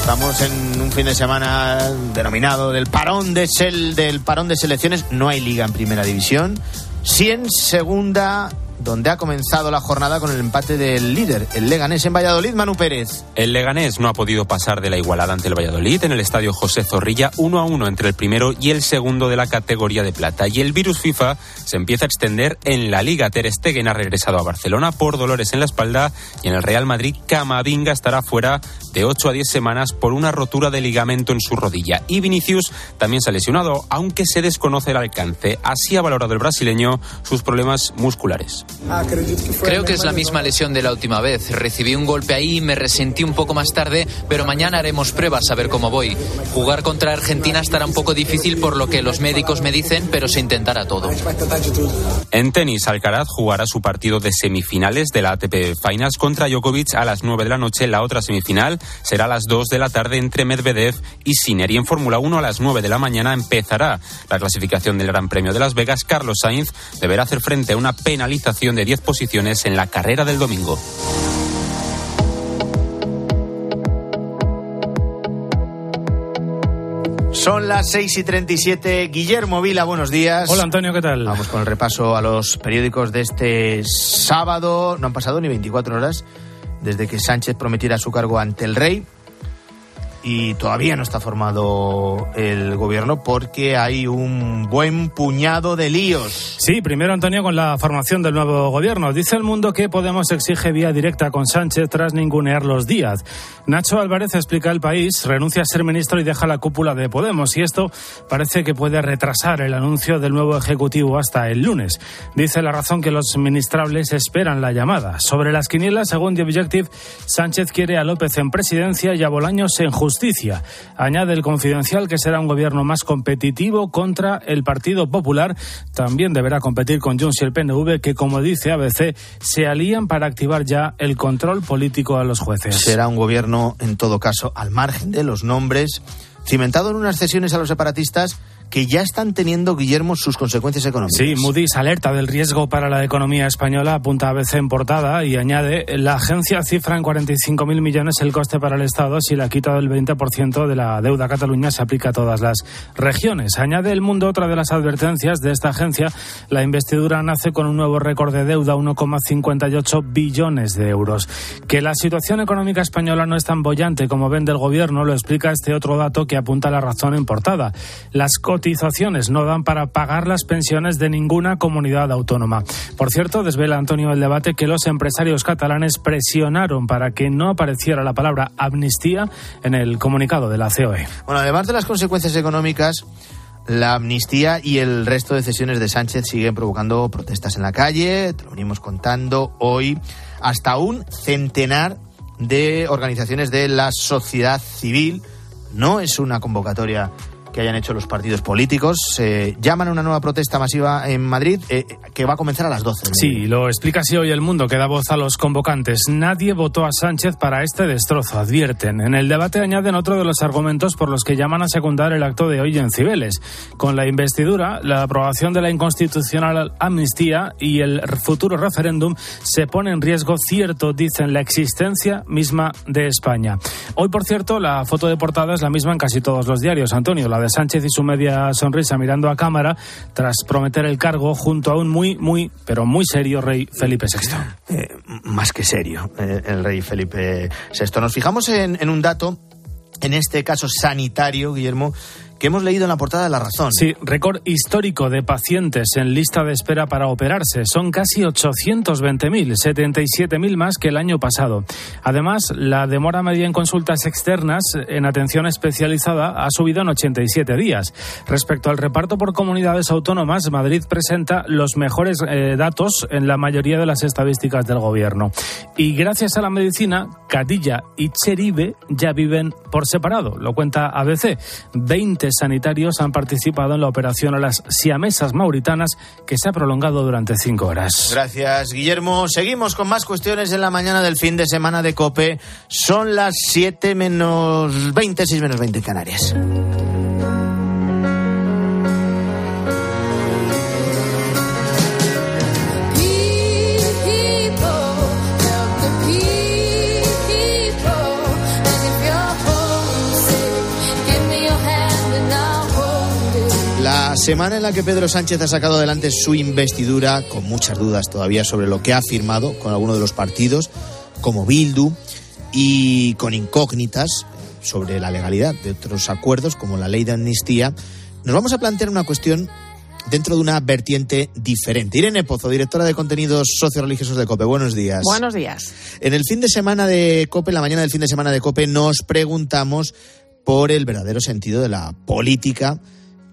Estamos en un fin de semana denominado del parón de sel, del parón de selecciones. No hay liga en primera división. Sí en segunda donde ha comenzado la jornada con el empate del líder, el Leganés en Valladolid, Manu Pérez. El Leganés no ha podido pasar de la igualada ante el Valladolid en el estadio José Zorrilla, uno a uno entre el primero y el segundo de la categoría de plata. Y el virus FIFA se empieza a extender en la Liga. Ter Stegen ha regresado a Barcelona por dolores en la espalda y en el Real Madrid Camavinga estará fuera de 8 a 10 semanas por una rotura de ligamento en su rodilla. Y Vinicius también se ha lesionado, aunque se desconoce el alcance. Así ha valorado el brasileño sus problemas musculares. Creo que es la misma lesión de la última vez. Recibí un golpe ahí y me resentí un poco más tarde, pero mañana haremos pruebas a ver cómo voy. Jugar contra Argentina estará un poco difícil por lo que los médicos me dicen, pero se intentará todo. En tenis, Alcaraz jugará su partido de semifinales de la ATP Finals contra Djokovic a las 9 de la noche. La otra semifinal será a las 2 de la tarde entre Medvedev y Sinner. Y en Fórmula 1 a las 9 de la mañana empezará la clasificación del Gran Premio de Las Vegas. Carlos Sainz deberá hacer frente a una penalización de 10 posiciones en la carrera del domingo. Son las 6 y 37. Guillermo Vila, buenos días. Hola Antonio, ¿qué tal? Vamos con el repaso a los periódicos de este sábado. No han pasado ni 24 horas desde que Sánchez prometiera su cargo ante el rey y todavía no está formado el gobierno porque hay un buen puñado de líos. Sí, primero Antonio con la formación del nuevo gobierno. Dice el mundo que Podemos exige vía directa con Sánchez tras ningunear los días. Nacho Álvarez explica el país, renuncia a ser ministro y deja la cúpula de Podemos y esto parece que puede retrasar el anuncio del nuevo ejecutivo hasta el lunes. Dice la razón que los ministrables esperan la llamada. Sobre las quinielas, según The Objective, Sánchez quiere a López en presidencia y a Bolaños en justicia Añade el confidencial que será un gobierno más competitivo contra el Partido Popular. También deberá competir con Junts y el PNV, que, como dice ABC, se alían para activar ya el control político a los jueces. Será un gobierno, en todo caso, al margen de los nombres, cimentado en unas cesiones a los separatistas que ya están teniendo, Guillermo, sus consecuencias económicas. Sí, Moody's alerta del riesgo para la economía española, apunta ABC en portada y añade, la agencia cifra en 45.000 millones el coste para el Estado si la quita del 20% de la deuda a Cataluña se aplica a todas las regiones. Añade el mundo otra de las advertencias de esta agencia, la investidura nace con un nuevo récord de deuda, 1,58 billones de euros. Que la situación económica española no es tan bollante como vende el gobierno lo explica este otro dato que apunta la razón en portada. Las cotizaciones no dan para pagar las pensiones de ninguna comunidad autónoma. Por cierto, desvela Antonio el debate que los empresarios catalanes presionaron para que no apareciera la palabra amnistía en el comunicado de la COE. Bueno, además de las consecuencias económicas, la amnistía y el resto de cesiones de Sánchez siguen provocando protestas en la calle, te lo venimos contando hoy, hasta un centenar de organizaciones de la sociedad civil. No es una convocatoria que hayan hecho los partidos políticos. Eh, llaman a una nueva protesta masiva en Madrid eh, que va a comenzar a las 12. Sí, lo explica así hoy el mundo que da voz a los convocantes. Nadie votó a Sánchez para este destrozo, advierten. En el debate añaden otro de los argumentos por los que llaman a secundar el acto de hoy en Cibeles. Con la investidura, la aprobación de la inconstitucional amnistía y el futuro referéndum se pone en riesgo cierto, dicen, la existencia misma de España. Hoy, por cierto, la foto de portada es la misma en casi todos los diarios, Antonio, la de Sánchez y su media sonrisa mirando a cámara tras prometer el cargo junto a un muy, muy, pero muy serio rey Felipe VI. Eh, más que serio, eh, el rey Felipe VI. Nos fijamos en un dato, en este caso sanitario, Guillermo, que hemos leído en la portada de La Razón. Sí, récord histórico de pacientes en lista de espera para operarse. Son casi 820.000, 77.000 más que el año pasado. Además, la demora media en consultas externas en atención especializada ha subido en 87 días. Respecto al reparto por comunidades autónomas, Madrid presenta los mejores eh, datos en la mayoría de las estadísticas del gobierno. Y gracias a la medicina, Cadilla y Cheribe ya viven por separado. Lo cuenta ABC. 20 sanitarios han participado en la operación a las siamesas mauritanas que se ha prolongado durante cinco horas. Gracias, Guillermo. Seguimos con más cuestiones en la mañana del fin de semana de COPE. Son las 7 menos 20, 6 menos 20 Canarias. Semana en la que Pedro Sánchez ha sacado adelante su investidura, con muchas dudas todavía sobre lo que ha firmado con alguno de los partidos, como Bildu, y con incógnitas sobre la legalidad de otros acuerdos, como la ley de amnistía, nos vamos a plantear una cuestión dentro de una vertiente diferente. Irene Pozo, directora de contenidos socio-religiosos de COPE. Buenos días. Buenos días. En el fin de semana de COPE, en la mañana del fin de semana de COPE, nos preguntamos por el verdadero sentido de la política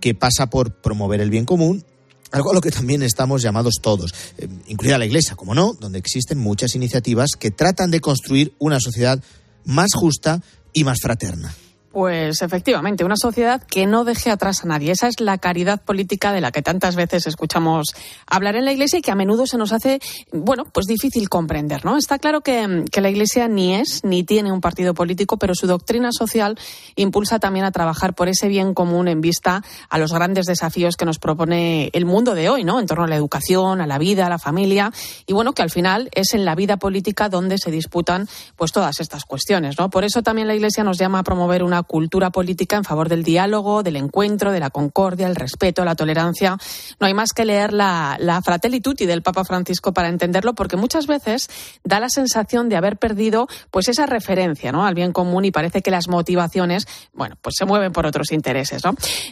que pasa por promover el bien común, algo a lo que también estamos llamados todos, eh, incluida la Iglesia, como no, donde existen muchas iniciativas que tratan de construir una sociedad más justa y más fraterna. Pues efectivamente, una sociedad que no deje atrás a nadie. Esa es la caridad política de la que tantas veces escuchamos hablar en la Iglesia y que a menudo se nos hace, bueno, pues difícil comprender, ¿no? Está claro que, que la Iglesia ni es ni tiene un partido político, pero su doctrina social impulsa también a trabajar por ese bien común en vista a los grandes desafíos que nos propone el mundo de hoy, ¿no? En torno a la educación, a la vida, a la familia y bueno, que al final es en la vida política donde se disputan pues todas estas cuestiones, ¿no? Por eso también la Iglesia nos llama a promover una cultura política en favor del diálogo, del encuentro, de la concordia, el respeto, la tolerancia. No hay más que leer la, la Fratelli Tutti del Papa Francisco para entenderlo, porque muchas veces da la sensación de haber perdido pues esa referencia al bien común y parece que las motivaciones, bueno, pues se mueven por otros intereses.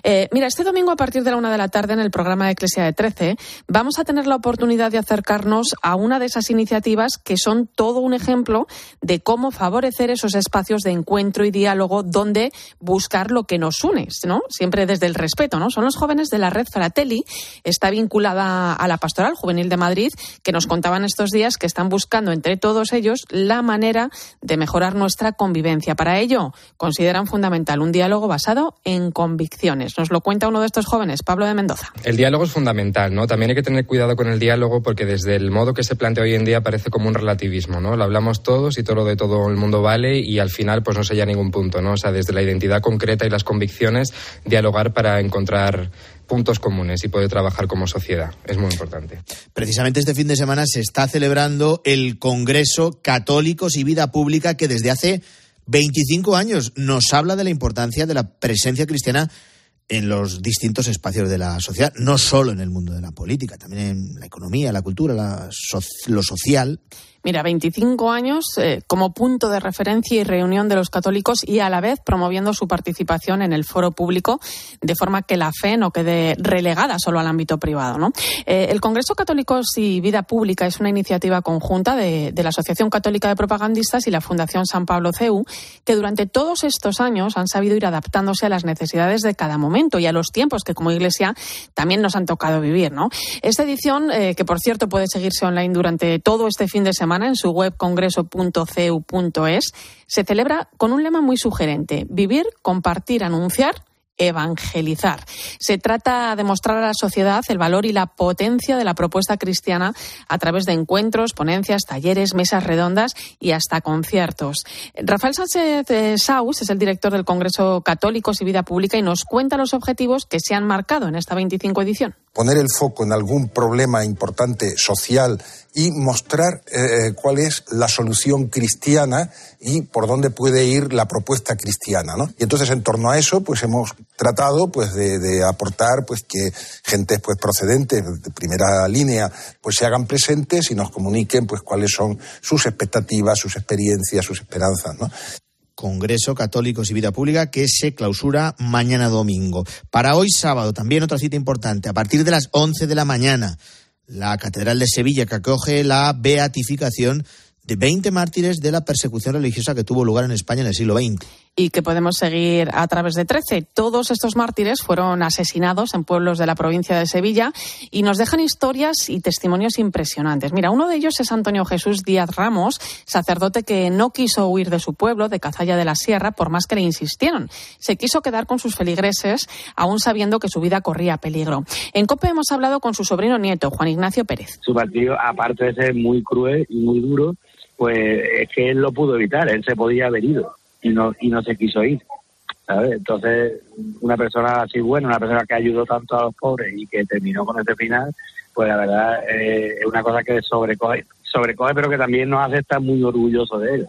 Eh, mira, este domingo a partir de la una de la tarde en el programa de Eclesia de 13 vamos a tener la oportunidad de acercarnos a una de esas iniciativas que son todo un ejemplo de cómo favorecer esos espacios de encuentro y diálogo donde buscar lo que nos une, ¿no? Siempre desde el respeto, ¿no? Son los jóvenes de la red Fratelli, está vinculada a la Pastoral Juvenil de Madrid, que nos contaban estos días que están buscando entre todos ellos la manera de mejorar nuestra convivencia. Para ello, consideran fundamental un diálogo basado en convicciones. Nos lo cuenta uno de estos jóvenes, Pablo de Mendoza. El diálogo es fundamental, ¿no? También hay que tener cuidado con el diálogo porque desde el modo que se plantea hoy en día parece como un relativismo, ¿no? Lo hablamos todos y todo lo de todo el mundo vale y al final pues no se halla ningún punto, ¿no? O sea, desde la identidad concreta y las convicciones, dialogar para encontrar puntos comunes y poder trabajar como sociedad. Es muy importante. Precisamente este fin de semana se está celebrando el Congreso Católicos y Vida Pública que desde hace 25 años nos habla de la importancia de la presencia cristiana en los distintos espacios de la sociedad, no solo en el mundo de la política, también en la economía, la cultura, lo social. Mira, 25 años eh, como punto de referencia y reunión de los católicos y a la vez promoviendo su participación en el foro público de forma que la fe no quede relegada solo al ámbito privado. Eh, el Congreso Católicos y Vida Pública es una iniciativa conjunta de, la Asociación Católica de Propagandistas y la Fundación San Pablo CEU que durante todos estos años han sabido ir adaptándose a las necesidades de cada momento y a los tiempos que como Iglesia también nos han tocado vivir. Esta edición, eh, que por cierto puede seguirse online durante todo este fin de semana, en su web congreso.cu.es, se celebra con un lema muy sugerente, vivir, compartir, anunciar evangelizar. Se trata de mostrar a la sociedad el valor y la potencia de la propuesta cristiana a través de encuentros, ponencias, talleres, mesas redondas y hasta conciertos. Rafael Sánchez eh, Saus es el director del Congreso Católicos y Vida Pública y nos cuenta los objetivos que se han marcado en esta 25 edición. Poner el foco en algún problema importante social y mostrar eh, cuál es la solución cristiana y por dónde puede ir la propuesta cristiana, ¿no? Y entonces en torno a eso, pues hemos tratado, pues de, aportar, pues que gentes, pues procedentes de primera línea, pues se hagan presentes y nos comuniquen, pues cuáles son sus expectativas, sus experiencias, sus esperanzas. Congreso Católicos y Vida Pública que se clausura mañana domingo. Para hoy sábado también otra cita importante, a partir de las 11 de la mañana la Catedral de Sevilla, que acoge la beatificación de 20 mártires de la persecución religiosa que tuvo lugar en España en el siglo XX y que podemos seguir a través de 13. Todos estos mártires fueron asesinados en pueblos de la provincia de Sevilla y nos dejan historias y testimonios impresionantes. Mira, uno de ellos es Antonio Jesús Díaz Ramos, sacerdote que no quiso huir de su pueblo, de Cazalla de la Sierra, por más que le insistieron. Se quiso quedar con sus feligreses, aún sabiendo que su vida corría peligro. En COPE hemos hablado con su sobrino nieto, Juan Ignacio Pérez. Su partido, aparte de ser muy cruel y muy duro, pues es que él lo pudo evitar, él se podía haber ido y no, y no se quiso ir. ¿sabes? Entonces, una persona así buena, una persona que ayudó tanto a los pobres y que terminó con este final, pues la verdad eh, es una cosa que sobrecoge, sobrecoge, pero que también nos hace estar muy orgullosos de él.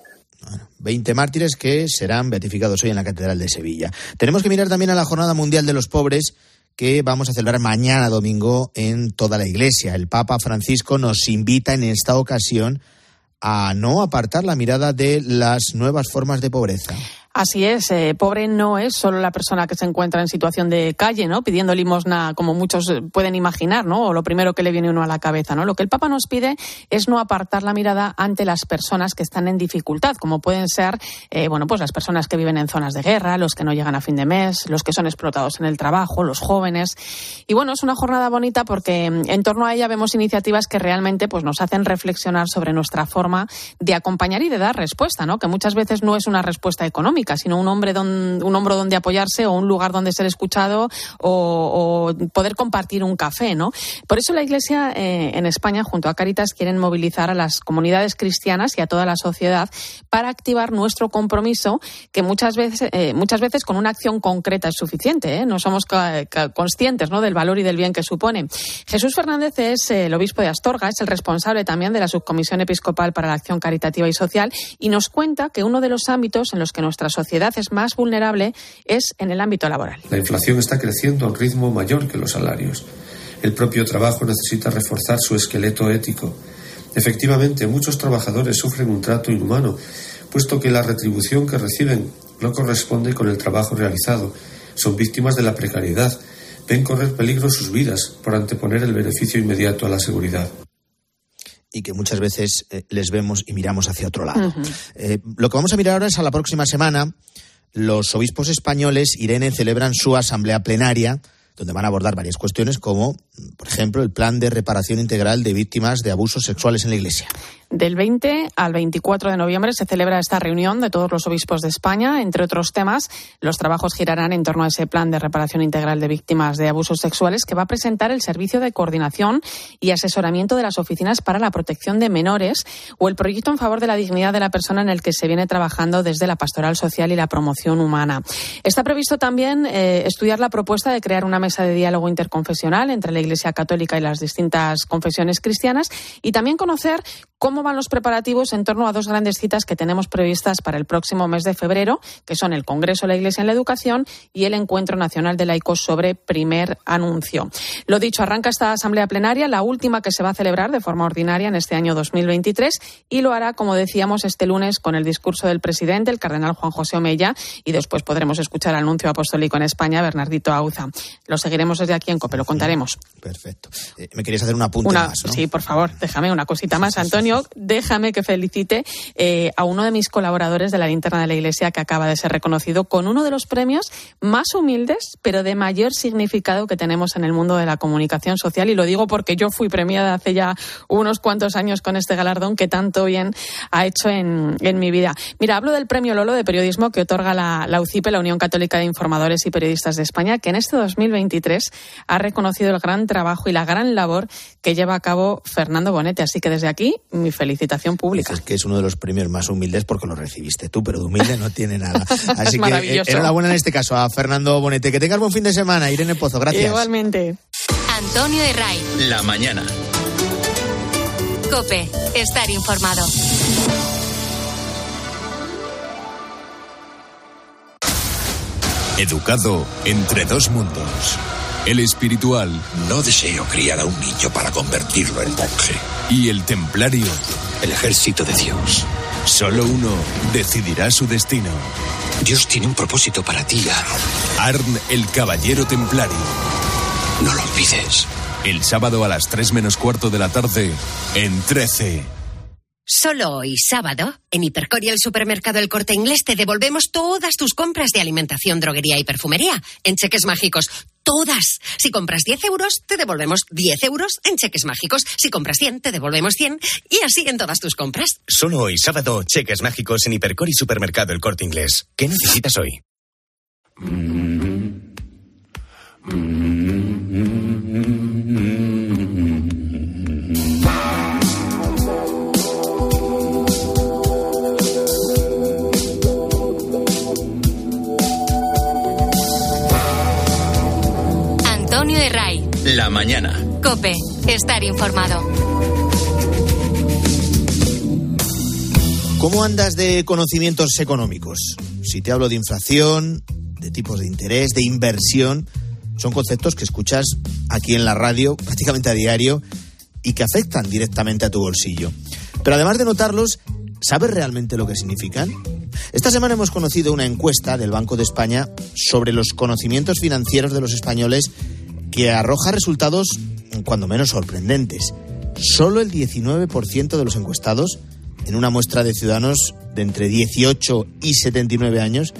20 mártires que serán beatificados hoy en la Catedral de Sevilla. Tenemos que mirar también a la Jornada Mundial de los Pobres que vamos a celebrar mañana domingo en toda la Iglesia. El Papa Francisco nos invita en esta ocasión a no apartar la mirada de las nuevas formas de pobreza. Así es, eh, pobre no es solo la persona que se encuentra en situación de calle, ¿no? Pidiendo limosna, como muchos pueden imaginar, ¿no? O lo primero que le viene uno a la cabeza, ¿no? Lo que el Papa nos pide es no apartar la mirada ante las personas que están en dificultad, como pueden ser, eh, bueno, pues las personas que viven en zonas de guerra, los que no llegan a fin de mes, los que son explotados en el trabajo, los jóvenes. Y bueno, es una jornada bonita porque mm, en torno a ella vemos iniciativas que realmente, pues, nos hacen reflexionar sobre nuestra forma de acompañar y de dar respuesta, ¿no? Que muchas veces no es una respuesta económica sino un, hombre hombro donde apoyarse o un lugar donde ser escuchado o, poder compartir un café, ¿no? Por eso la Iglesia eh, en España, junto a Caritas, quieren movilizar a las comunidades cristianas y a toda la sociedad para activar nuestro compromiso, que muchas veces, eh, muchas veces con una acción concreta es suficiente. ¿eh? No somos conscientes ¿no? del valor y del bien que supone. Jesús Fernández es el obispo de Astorga, es el responsable también de la Subcomisión Episcopal para la Acción Caritativa y Social y nos cuenta que uno de los ámbitos en los que nuestra sociedad es más vulnerable es en el ámbito laboral. La inflación está creciendo a un ritmo mayor que los salarios. El propio trabajo necesita reforzar su esqueleto ético. Efectivamente, muchos trabajadores sufren un trato inhumano, puesto que la retribución que reciben no corresponde con el trabajo realizado. Son víctimas de la precariedad. Ven correr peligro sus vidas por anteponer el beneficio inmediato a la seguridad y que muchas veces eh, les vemos y miramos hacia otro lado. Eh, lo que vamos a mirar ahora es a la próxima semana. Los obispos españoles, Irene, celebran su asamblea plenaria donde van a abordar varias cuestiones como, por ejemplo, el plan de reparación integral de víctimas de abusos sexuales en la Iglesia. Del 20 al 24 de noviembre se celebra esta reunión de todos los obispos de España. Entre otros temas, los trabajos girarán en torno a ese plan de reparación integral de víctimas de abusos sexuales que va a presentar el Servicio de Coordinación y Asesoramiento de las Oficinas para la Protección de Menores o el proyecto en favor de la dignidad de la persona en el que se viene trabajando desde la pastoral social y la promoción humana. Está previsto también eh, estudiar la propuesta de crear una mesa de diálogo interconfesional entre la Iglesia Católica y las distintas confesiones cristianas y también conocer cómo van los preparativos en torno a dos grandes citas que tenemos previstas para el próximo mes de febrero, que son el Congreso de la Iglesia en la Educación y el Encuentro Nacional de Laicos sobre primer anuncio. Lo dicho, arranca esta asamblea plenaria, la última que se va a celebrar de forma ordinaria en este año 2023 y lo hará, como decíamos, este lunes con el discurso del presidente, el cardenal Juan José Omeya, y después podremos escuchar al anuncio apostólico en España, Bernardito Auza. Lo seguiremos desde aquí en COPE, lo contaremos. Perfecto. Eh, me querías hacer una más, ¿no? Sí, por favor, déjame una cosita más, Antonio Déjame que felicite eh, a uno de mis colaboradores de la linterna de la Iglesia que acaba de ser reconocido con uno de los premios más humildes, pero de mayor significado que tenemos en el mundo de la comunicación social. Y lo digo porque yo fui premiada hace ya unos cuantos años con este galardón que tanto bien ha hecho en, mi vida. Mira, hablo del premio Lolo de periodismo que otorga la, la UCIPE, la Unión Católica de Informadores y Periodistas de España, que en este 2023 ha reconocido el gran trabajo y la gran labor que lleva a cabo Fernando Bonete. Así que desde aquí, mi felicitación pública. Es que es uno de los premios más humildes porque lo recibiste tú, pero de humilde no tiene nada. Así que eh, enhorabuena en este caso a Fernando Bonete. Que tengas buen fin de semana, Irene Pozo. Gracias. Igualmente. Antonio Herray. La mañana. Cope, estar informado. Educado entre dos mundos. El espiritual. No deseo criar a un niño para convertirlo en monje. Y el templario. El ejército de Dios. Solo uno decidirá su destino. Dios tiene un propósito para ti, Arn. Arn, el caballero templario. No lo olvides. El sábado a las 3 menos cuarto de la tarde, en 13. Solo hoy, sábado, en Hipercor y el supermercado El Corte Inglés te devolvemos todas tus compras de alimentación, droguería y perfumería en cheques mágicos. Todas. Si compras 10 euros, te devolvemos 10 euros en cheques mágicos. Si compras 100, te devolvemos 100 y así en todas tus compras. Solo hoy, sábado, cheques mágicos en Hipercor y supermercado El Corte Inglés. ¿Qué necesitas hoy? Antonio estar informado. ¿Cómo andas de conocimientos económicos? Si te hablo de inflación, de tipos de interés, de inversión, son conceptos que escuchas aquí en la radio prácticamente a diario y que afectan directamente a tu bolsillo. Pero además de notarlos, ¿sabes realmente lo que significan? Esta semana hemos conocido una encuesta del Banco de España sobre los conocimientos financieros de los españoles que arroja resultados cuando menos sorprendentes. Solo el 19% de los encuestados, en una muestra de ciudadanos de entre 18 y 79 años,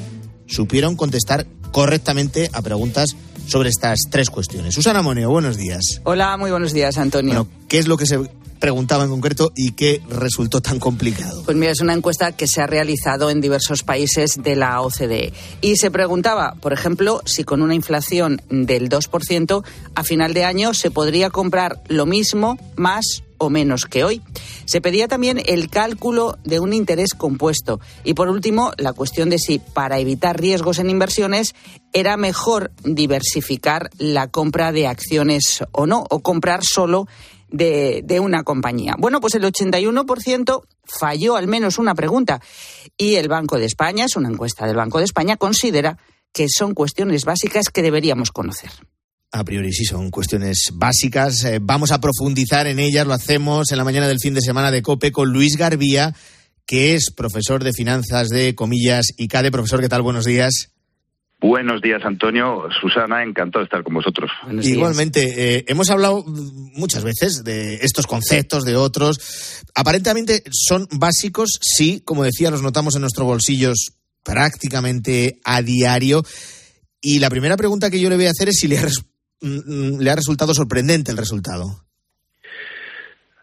supieron contestar correctamente a preguntas sobre estas tres cuestiones. Susana Moneo, buenos días. Hola, muy buenos días, Antonio. ¿qué es lo que se preguntaba en concreto y qué resultó tan complicado? Pues mira, es una encuesta que se ha realizado en diversos países de la OCDE. Y se preguntaba, por ejemplo, si con una inflación del 2% a final de año se podría comprar lo mismo, más o menos que hoy. Se pedía también el cálculo de un interés compuesto. Y por último, la cuestión de si para evitar riesgos en inversiones era mejor diversificar la compra de acciones o no, o comprar solo de, una compañía. Bueno, pues el 81% falló al menos una pregunta y el Banco de España, es una encuesta del Banco de España, considera que son cuestiones básicas que deberíamos conocer. A priori sí son cuestiones básicas. Eh, vamos a profundizar en ellas. Lo hacemos en la mañana del fin de semana de COPE con Luis Garbía, que es profesor de finanzas de comillas y CADE. Profesor, ¿qué tal? Buenos días. Buenos días, Antonio. Susana, encantado de estar con vosotros. Igualmente, eh, hemos hablado muchas veces de estos conceptos, de otros. Aparentemente son básicos, sí, como decía, los notamos en nuestros bolsillos prácticamente a diario. Y la primera pregunta que yo le voy a hacer es si le ha, mm, le ha resultado sorprendente el resultado.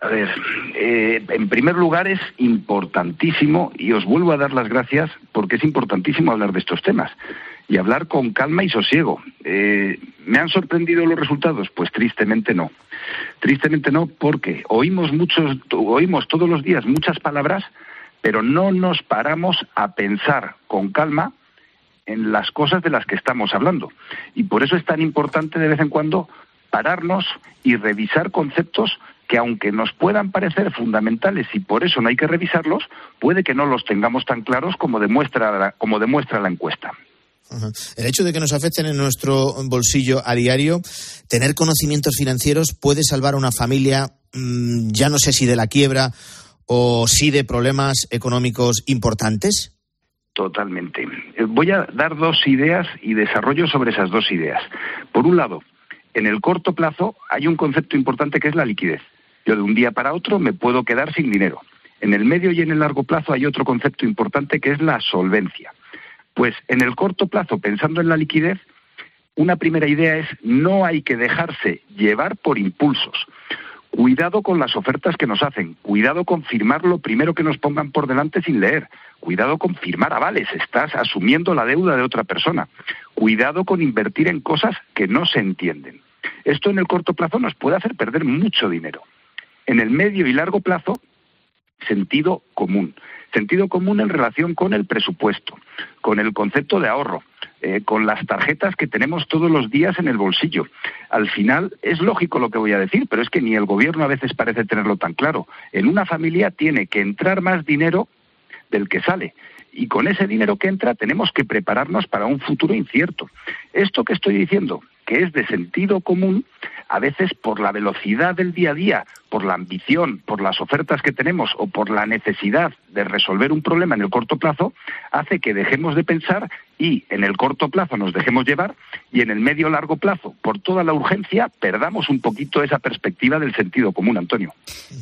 A ver, eh, en primer lugar es importantísimo, y os vuelvo a dar las gracias porque es importantísimo hablar de estos temas y hablar con calma y sosiego. Eh, ¿Me han sorprendido los resultados? Pues tristemente no. Tristemente no, porque oímos muchos, oímos todos los días muchas palabras, pero no nos paramos a pensar con calma en las cosas de las que estamos hablando. Y por eso es tan importante de vez en cuando pararnos y revisar conceptos que aunque nos puedan parecer fundamentales y por eso no hay que revisarlos, puede que no los tengamos tan claros como demuestra, como demuestra la encuesta. El hecho de que nos afecten en nuestro bolsillo a diario, tener conocimientos financieros puede salvar a una familia, mm, ya no sé si de la quiebra o si de problemas económicos importantes. Totalmente. Eh, voy a dar dos ideas y desarrollo sobre esas dos ideas. Por un lado, en el corto plazo hay un concepto importante que es la liquidez. Yo de un día para otro me puedo quedar sin dinero. En el medio y en el largo plazo hay otro concepto importante que es la solvencia. Pues en el corto plazo, pensando en la liquidez, una primera idea es no hay que dejarse llevar por impulsos. Cuidado con las ofertas que nos hacen, cuidado con firmar lo primero que nos pongan por delante sin leer, cuidado con firmar avales, estás asumiendo la deuda de otra persona, cuidado con invertir en cosas que no se entienden. Esto en el corto plazo nos puede hacer perder mucho dinero. En el medio y largo plazo, sentido común. Sentido común en relación con el presupuesto, con el concepto de ahorro, eh, con las tarjetas que tenemos todos los días en el bolsillo. Al final es lógico lo que voy a decir, pero es que ni el gobierno a veces parece tenerlo tan claro. En una familia tiene que entrar más dinero del que sale. Y con ese dinero que entra tenemos que prepararnos para un futuro incierto. Esto que estoy diciendo, que es de sentido común, a veces por la velocidad del día a día, por la ambición, por las ofertas que tenemos o por la necesidad de resolver un problema en el corto plazo, hace que dejemos de pensar y en el corto plazo nos dejemos llevar y en el medio largo plazo, por toda la urgencia, perdamos un poquito esa perspectiva del sentido común, Antonio.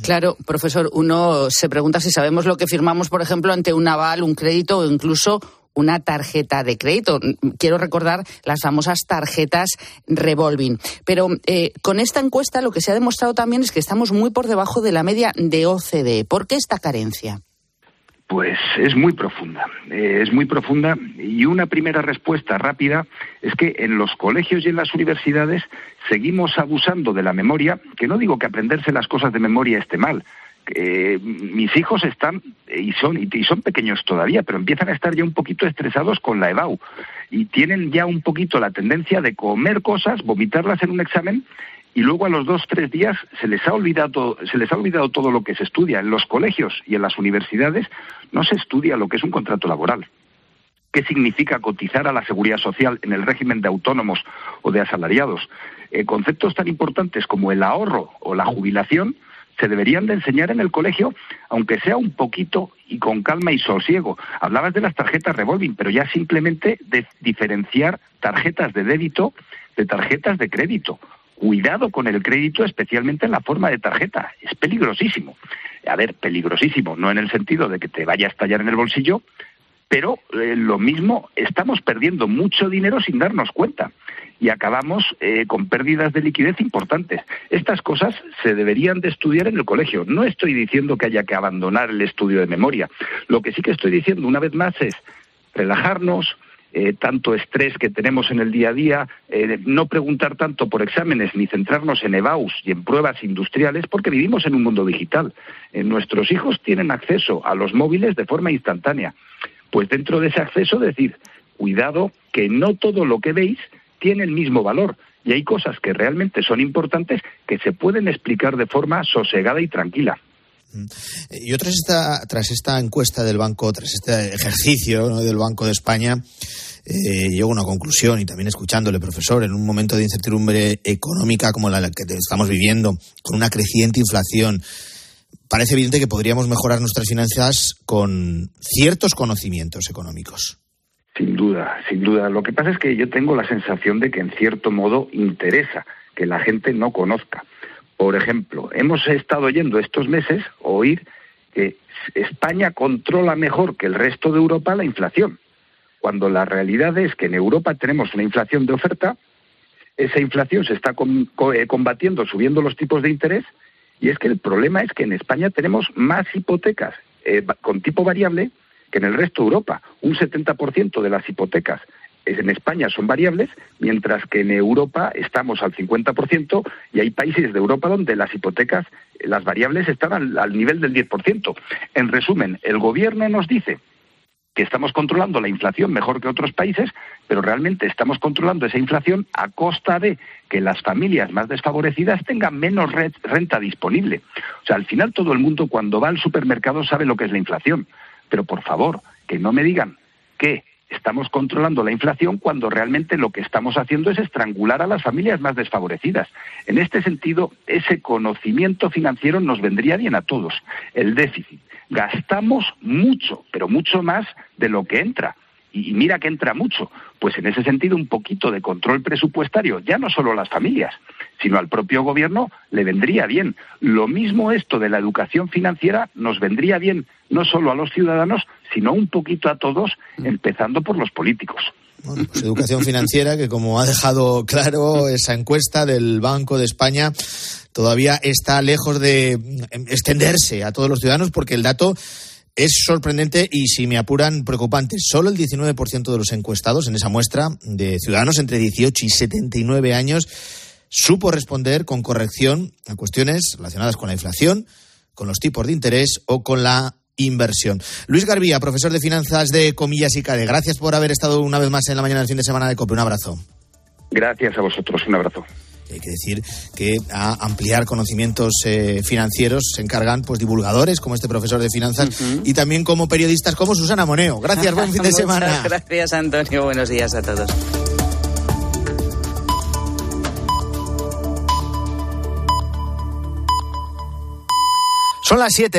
Claro, profesor, uno se pregunta si sabemos lo que firmamos, por ejemplo, ante un aval, un crédito o incluso una tarjeta de crédito. Quiero recordar las famosas tarjetas revolving. Pero eh, con esta encuesta lo que se ha demostrado también es que estamos muy por debajo de la media de OCDE. ¿Por qué esta carencia? Pues es muy profunda, eh, es muy profunda y una primera respuesta rápida es que en los colegios y en las universidades seguimos abusando de la memoria, que no digo que aprenderse las cosas de memoria esté mal, eh, mis hijos están y son y son pequeños todavía, pero empiezan a estar ya un poquito estresados con la EBAU. Y tienen ya un poquito la tendencia de comer cosas, vomitarlas en un examen y luego a los dos tres días se les ha olvidado se les ha olvidado todo lo que se estudia en los colegios y en las universidades. No se estudia lo que es un contrato laboral. Qué significa cotizar a la seguridad social en el régimen de autónomos o de asalariados eh, conceptos tan importantes como el ahorro o la jubilación se deberían de enseñar en el colegio, aunque sea un poquito y con calma y sosiego. Hablabas de las tarjetas revolving, pero ya simplemente de diferenciar tarjetas de débito de tarjetas de crédito. Cuidado con el crédito, especialmente en la forma de tarjeta. Es peligrosísimo. A ver, peligrosísimo, no en el sentido de que te vaya a estallar en el bolsillo, pero eh, lo mismo, estamos perdiendo mucho dinero sin darnos cuenta y acabamos eh, con pérdidas de liquidez importantes. Estas cosas se deberían de estudiar en el colegio. No estoy diciendo que haya que abandonar el estudio de memoria. Lo que sí que estoy diciendo una vez más es relajarnos, eh, tanto estrés que tenemos en el día a día, eh, no preguntar tanto por exámenes ni centrarnos en EBAUS y en pruebas industriales, porque vivimos en un mundo digital. nuestros hijos tienen acceso a los móviles de forma instantánea. Pues dentro de ese acceso decir, cuidado que no todo lo que veis tiene el mismo valor. Y hay cosas que realmente son importantes que se pueden explicar de forma sosegada y tranquila. Mm. Y tras esta, tras esta encuesta del banco, tras este ejercicio del Banco de España, eh, llego a una conclusión y también escuchándole, profesor, en un momento de incertidumbre económica como la que estamos viviendo, con una creciente inflación, parece evidente que podríamos mejorar nuestras finanzas con ciertos conocimientos económicos. Sin duda, sin duda. Lo que pasa es que yo tengo la sensación de que en cierto modo interesa que la gente no conozca. Por ejemplo, hemos estado oyendo estos meses oír que España controla mejor que el resto de Europa la inflación, cuando la realidad es que en Europa tenemos una inflación de oferta, esa inflación se está eh, combatiendo subiendo los tipos de interés y es que el problema es que en España tenemos más hipotecas eh, con tipo variable que en el resto de Europa. Un 70% de las hipotecas en España son variables, mientras que en Europa estamos al 50% y hay países de Europa donde las hipotecas, las variables están al, al nivel del 10%. En resumen, el gobierno nos dice que estamos controlando la inflación mejor que otros países, pero realmente estamos controlando esa inflación a costa de que las familias más desfavorecidas tengan menos renta disponible. O sea, al final todo el mundo cuando va al supermercado sabe lo que es la inflación. Pero por favor, que no me digan que estamos controlando la inflación cuando realmente lo que estamos haciendo es estrangular a las familias más desfavorecidas. En este sentido, ese conocimiento financiero nos vendría bien a todos. El déficit. Gastamos mucho, pero mucho más de lo que entra. Y mira que entra mucho. Pues en ese sentido, un poquito de control presupuestario, ya no solo las familias, sino al propio gobierno le vendría bien. Lo mismo esto de la educación financiera nos vendría bien no solo a los ciudadanos, sino un poquito a todos, empezando por los políticos. Bueno, pues educación financiera que como ha dejado claro esa encuesta del Banco de España todavía está lejos de extenderse a todos los ciudadanos porque el dato es sorprendente y, si me apuran, preocupante. Solo el 19% de los encuestados en esa muestra de ciudadanos entre 18 y 79 años supo responder con corrección a cuestiones relacionadas con la inflación, con los tipos de interés o con la inversión. Luis Garbía, profesor de finanzas de Comillas y CADE, gracias por haber estado una vez más en la mañana del fin de semana de COPE. Un abrazo. Gracias a vosotros. Un abrazo. Hay que decir que a ampliar conocimientos eh, financieros se encargan pues divulgadores como este profesor de finanzas y también como periodistas como Susana Moneo. Gracias, buen fin de semana. gracias, Antonio. Buenos días a todos. Son las 7.